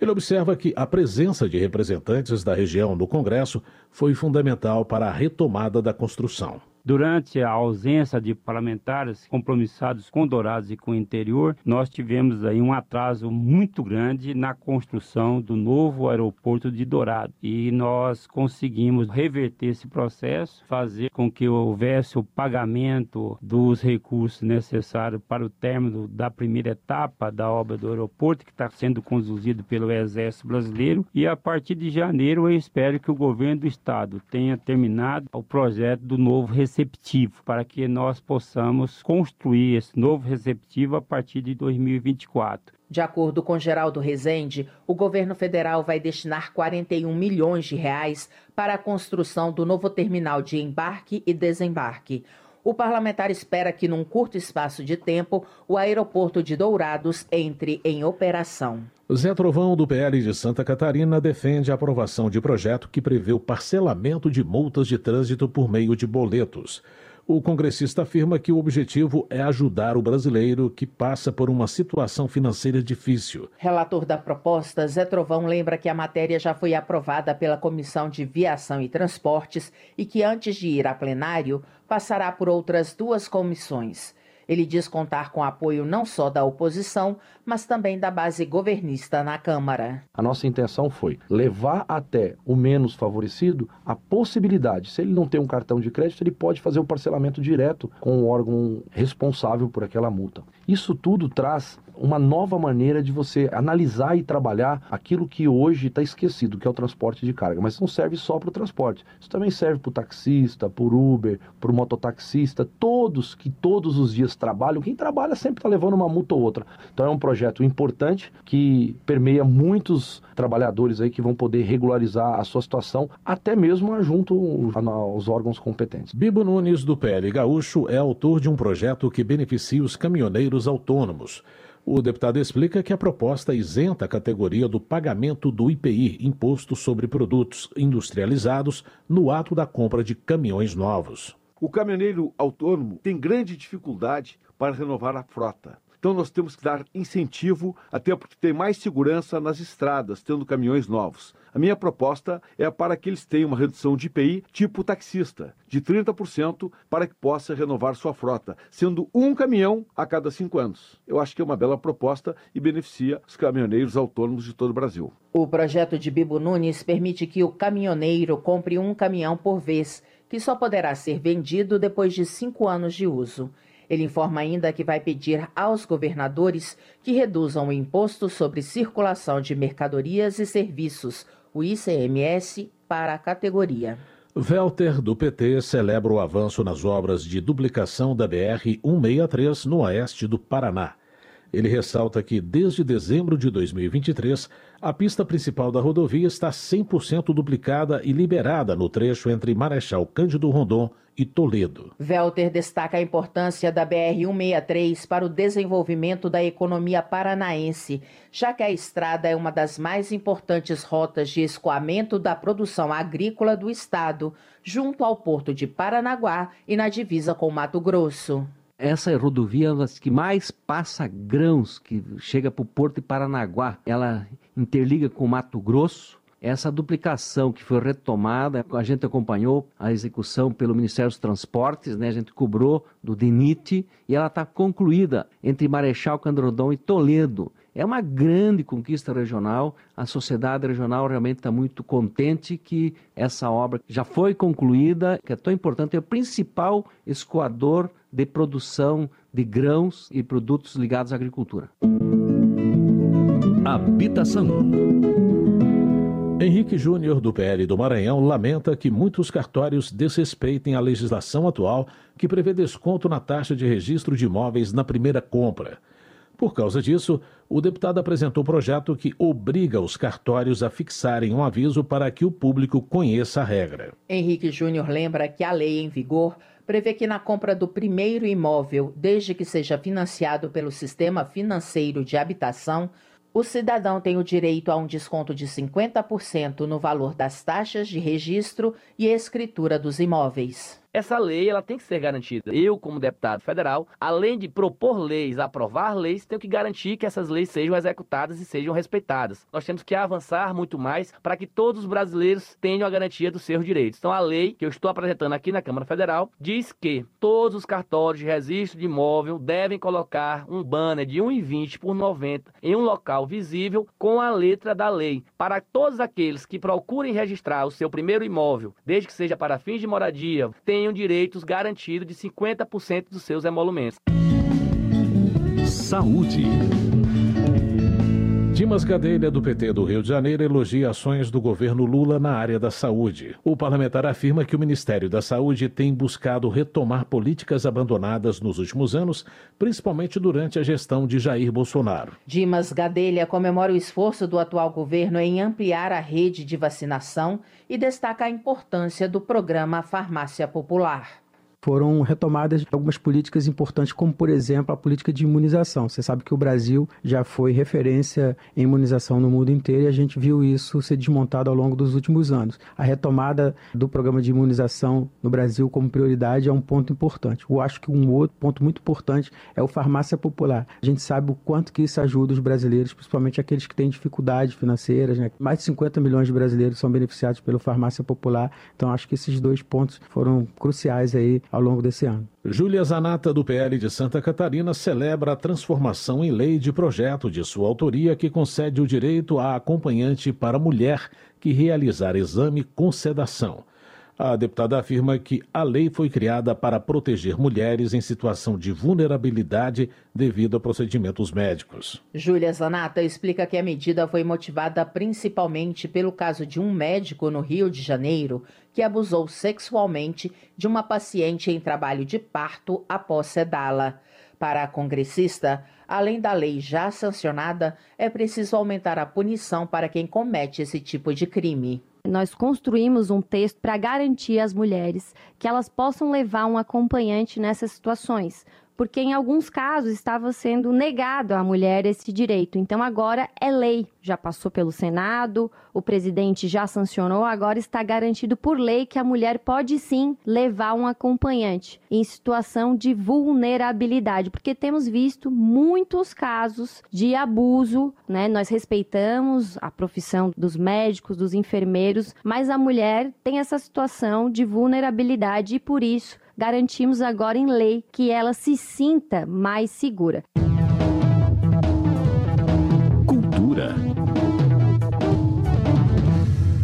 Ele observa que a presença de representantes da região no Congresso foi fundamental para a retomada da construção. Durante a ausência de parlamentares compromissados com Dourados e com o interior, nós tivemos aí um atraso muito grande na construção do novo aeroporto de Dourados. E nós conseguimos reverter esse processo, fazer com que houvesse o pagamento dos recursos necessários para o término da primeira etapa da obra do aeroporto, que está sendo conduzido pelo Exército Brasileiro. E a partir de janeiro, eu espero que o governo do estado tenha terminado o projeto do novo receptivo, para que nós possamos construir esse novo receptivo a partir de 2024. De acordo com Geraldo Rezende, o governo federal vai destinar 41 milhões de reais para a construção do novo terminal de embarque e desembarque. O parlamentar espera que, num curto espaço de tempo, o aeroporto de Dourados entre em operação. Zé Trovão, do PL de Santa Catarina, defende a aprovação de projeto que prevê o parcelamento de multas de trânsito por meio de boletos. O congressista afirma que o objetivo é ajudar o brasileiro que passa por uma situação financeira difícil. Relator da proposta, Zé Trovão lembra que a matéria já foi aprovada pela Comissão de Viação e Transportes e que, antes de ir a plenário, passará por outras duas comissões. Ele diz contar com apoio não só da oposição, mas também da base governista na Câmara. A nossa intenção foi levar até o menos favorecido a possibilidade, se ele não tem um cartão de crédito, ele pode fazer o parcelamento direto com o órgão responsável por aquela multa. Isso tudo traz uma nova maneira de você analisar e trabalhar aquilo que hoje está esquecido, que é o transporte de carga. Mas não serve só para o transporte. Isso também serve para o taxista, para o Uber, para o mototaxista, todos que todos os dias trabalham. Quem trabalha sempre está levando uma multa ou outra. Então é um projeto importante que permeia muitos trabalhadores aí que vão poder regularizar a sua situação, até mesmo junto aos órgãos competentes. Bibo Nunes, do PL Gaúcho, é autor de um projeto que beneficia os caminhoneiros autônomos. O deputado explica que a proposta isenta a categoria do pagamento do IPI, Imposto sobre Produtos Industrializados, no ato da compra de caminhões novos. O caminhoneiro autônomo tem grande dificuldade para renovar a frota. Então nós temos que dar incentivo, até porque tem mais segurança nas estradas, tendo caminhões novos. A minha proposta é para que eles tenham uma redução de IPI tipo taxista, de 30%, para que possa renovar sua frota, sendo um caminhão a cada cinco anos. Eu acho que é uma bela proposta e beneficia os caminhoneiros autônomos de todo o Brasil. O projeto de Bibo Nunes permite que o caminhoneiro compre um caminhão por vez, que só poderá ser vendido depois de cinco anos de uso. Ele informa ainda que vai pedir aos governadores que reduzam o imposto sobre circulação de mercadorias e serviços, o ICMS, para a categoria. Velter, do PT, celebra o avanço nas obras de duplicação da BR-163 no oeste do Paraná. Ele ressalta que, desde dezembro de 2023, a pista principal da rodovia está 100% duplicada e liberada no trecho entre Marechal Cândido Rondon e Toledo. Velter destaca a importância da BR-163 para o desenvolvimento da economia paranaense, já que a estrada é uma das mais importantes rotas de escoamento da produção agrícola do estado, junto ao porto de Paranaguá e na divisa com Mato Grosso. Essa rodovia é uma das que mais passa grãos, que chega para o Porto de Paranaguá. Ela interliga com Mato Grosso. Essa duplicação que foi retomada, a gente acompanhou a execução pelo Ministério dos Transportes, né? a gente cobrou do DENIT e ela está concluída entre Marechal Candrodon e Toledo. É uma grande conquista regional. A sociedade regional realmente está muito contente que essa obra já foi concluída, que é tão importante, é o principal escoador de produção de grãos e produtos ligados à agricultura. Habitação. Henrique Júnior, do PL do Maranhão, lamenta que muitos cartórios desrespeitem a legislação atual que prevê desconto na taxa de registro de imóveis na primeira compra. Por causa disso, o deputado apresentou um projeto que obriga os cartórios a fixarem um aviso para que o público conheça a regra. Henrique Júnior lembra que a lei em vigor prevê que na compra do primeiro imóvel, desde que seja financiado pelo sistema financeiro de habitação, o cidadão tem o direito a um desconto de 50% no valor das taxas de registro e escritura dos imóveis. Essa lei ela tem que ser garantida. Eu, como deputado federal, além de propor leis, aprovar leis, tenho que garantir que essas leis sejam executadas e sejam respeitadas. Nós temos que avançar muito mais para que todos os brasileiros tenham a garantia dos seus direitos. Então, a lei que eu estou apresentando aqui na Câmara Federal diz que todos os cartórios de registro de imóvel devem colocar um banner de 1,20 por 90 em um local visível com a letra da lei, para todos aqueles que procurem registrar o seu primeiro imóvel, desde que seja para fins de moradia, tenham direitos garantidos de 50% dos seus emolumentos. Saúde. Dimas Gadelha, do PT do Rio de Janeiro, elogia ações do governo Lula na área da saúde. O parlamentar afirma que o Ministério da Saúde tem buscado retomar políticas abandonadas nos últimos anos, principalmente durante a gestão de Jair Bolsonaro. Dimas Gadelha comemora o esforço do atual governo em ampliar a rede de vacinação e destaca a importância do programa Farmácia Popular foram retomadas algumas políticas importantes, como, por exemplo, a política de imunização. Você sabe que o Brasil já foi referência em imunização no mundo inteiro e a gente viu isso ser desmontado ao longo dos últimos anos. A retomada do programa de imunização no Brasil como prioridade é um ponto importante. Eu acho que um outro ponto muito importante é o farmácia popular. A gente sabe o quanto que isso ajuda os brasileiros, principalmente aqueles que têm dificuldades financeiras. Né? Mais de 50 milhões de brasileiros são beneficiados pelo farmácia popular. Então, acho que esses dois pontos foram cruciais aí ao longo desse ano. Júlia Zanata, do PL de Santa Catarina, celebra a transformação em lei de projeto de sua autoria que concede o direito à acompanhante para mulher que realizar exame com sedação. A deputada afirma que a lei foi criada para proteger mulheres em situação de vulnerabilidade devido a procedimentos médicos. Júlia Zanata explica que a medida foi motivada principalmente pelo caso de um médico no Rio de Janeiro que abusou sexualmente de uma paciente em trabalho de parto após sedá-la. Para a congressista, além da lei já sancionada, é preciso aumentar a punição para quem comete esse tipo de crime. Nós construímos um texto para garantir às mulheres que elas possam levar um acompanhante nessas situações, porque em alguns casos estava sendo negado à mulher esse direito. Então agora é lei, já passou pelo Senado, o presidente já sancionou, agora está garantido por lei que a mulher pode sim levar um acompanhante em situação de vulnerabilidade, porque temos visto muitos casos de abuso, né? Nós respeitamos a profissão dos médicos, dos enfermeiros, mas a mulher tem essa situação de vulnerabilidade e por isso garantimos agora em lei que ela se sinta mais segura. Cultura.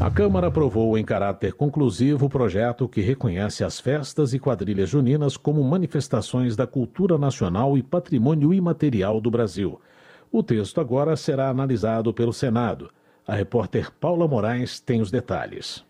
A Câmara aprovou em caráter conclusivo o projeto que reconhece as festas e quadrilhas juninas como manifestações da cultura nacional e patrimônio imaterial do Brasil. O texto agora será analisado pelo Senado. A repórter Paula Moraes tem os detalhes.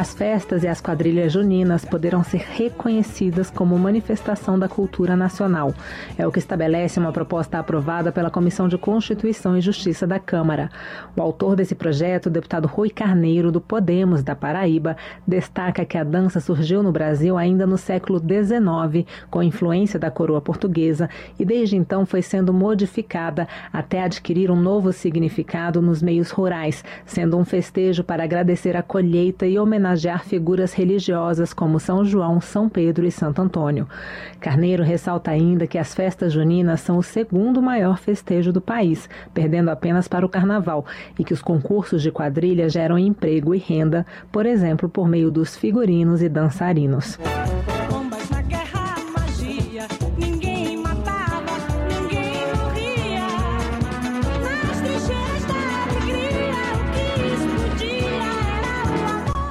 As festas e as quadrilhas juninas poderão ser reconhecidas como manifestação da cultura nacional. É o que estabelece uma proposta aprovada pela Comissão de Constituição e Justiça da Câmara. O autor desse projeto, o deputado Rui Carneiro, do Podemos da Paraíba, destaca que a dança surgiu no Brasil ainda no século XIX, com influência da coroa portuguesa, e desde então foi sendo modificada até adquirir um novo significado nos meios rurais, sendo um festejo para agradecer a colheita e homenagear homenagear figuras religiosas como São João, São Pedro e Santo Antônio. Carneiro ressalta ainda que as festas juninas são o segundo maior festejo do país, perdendo apenas para o carnaval, e que os concursos de quadrilha geram emprego e renda, por exemplo, por meio dos figurinos e dançarinos.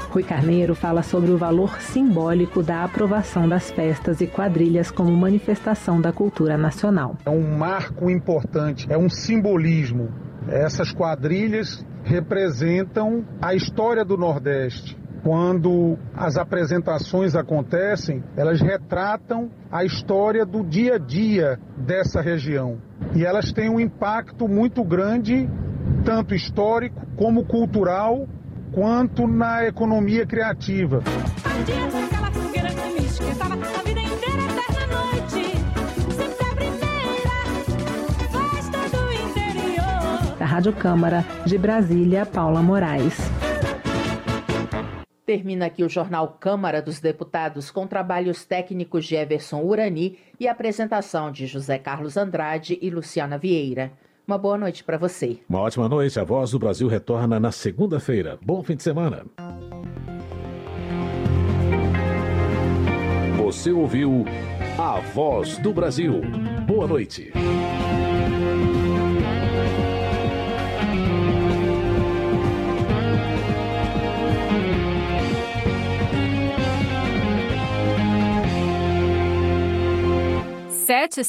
Rui Carneiro fala sobre o valor simbólico da aprovação das festas e quadrilhas como manifestação da cultura nacional. É um marco importante, é um simbolismo. Essas quadrilhas representam a história do Nordeste. Quando as apresentações acontecem, elas retratam a história do dia a dia dessa região. E elas têm um impacto muito grande, tanto histórico como cultural quanto na economia criativa. Rádio Câmara. De Brasília, Paula Moraes. Termina aqui o jornal Câmara dos Deputados com trabalhos técnicos de Everson Urani e apresentação de José Carlos Andrade e Luciana Vieira. Uma boa noite para você. Uma ótima noite. A Voz do Brasil retorna na segunda-feira. Bom fim de semana. Você ouviu A Voz do Brasil. Boa noite. Sete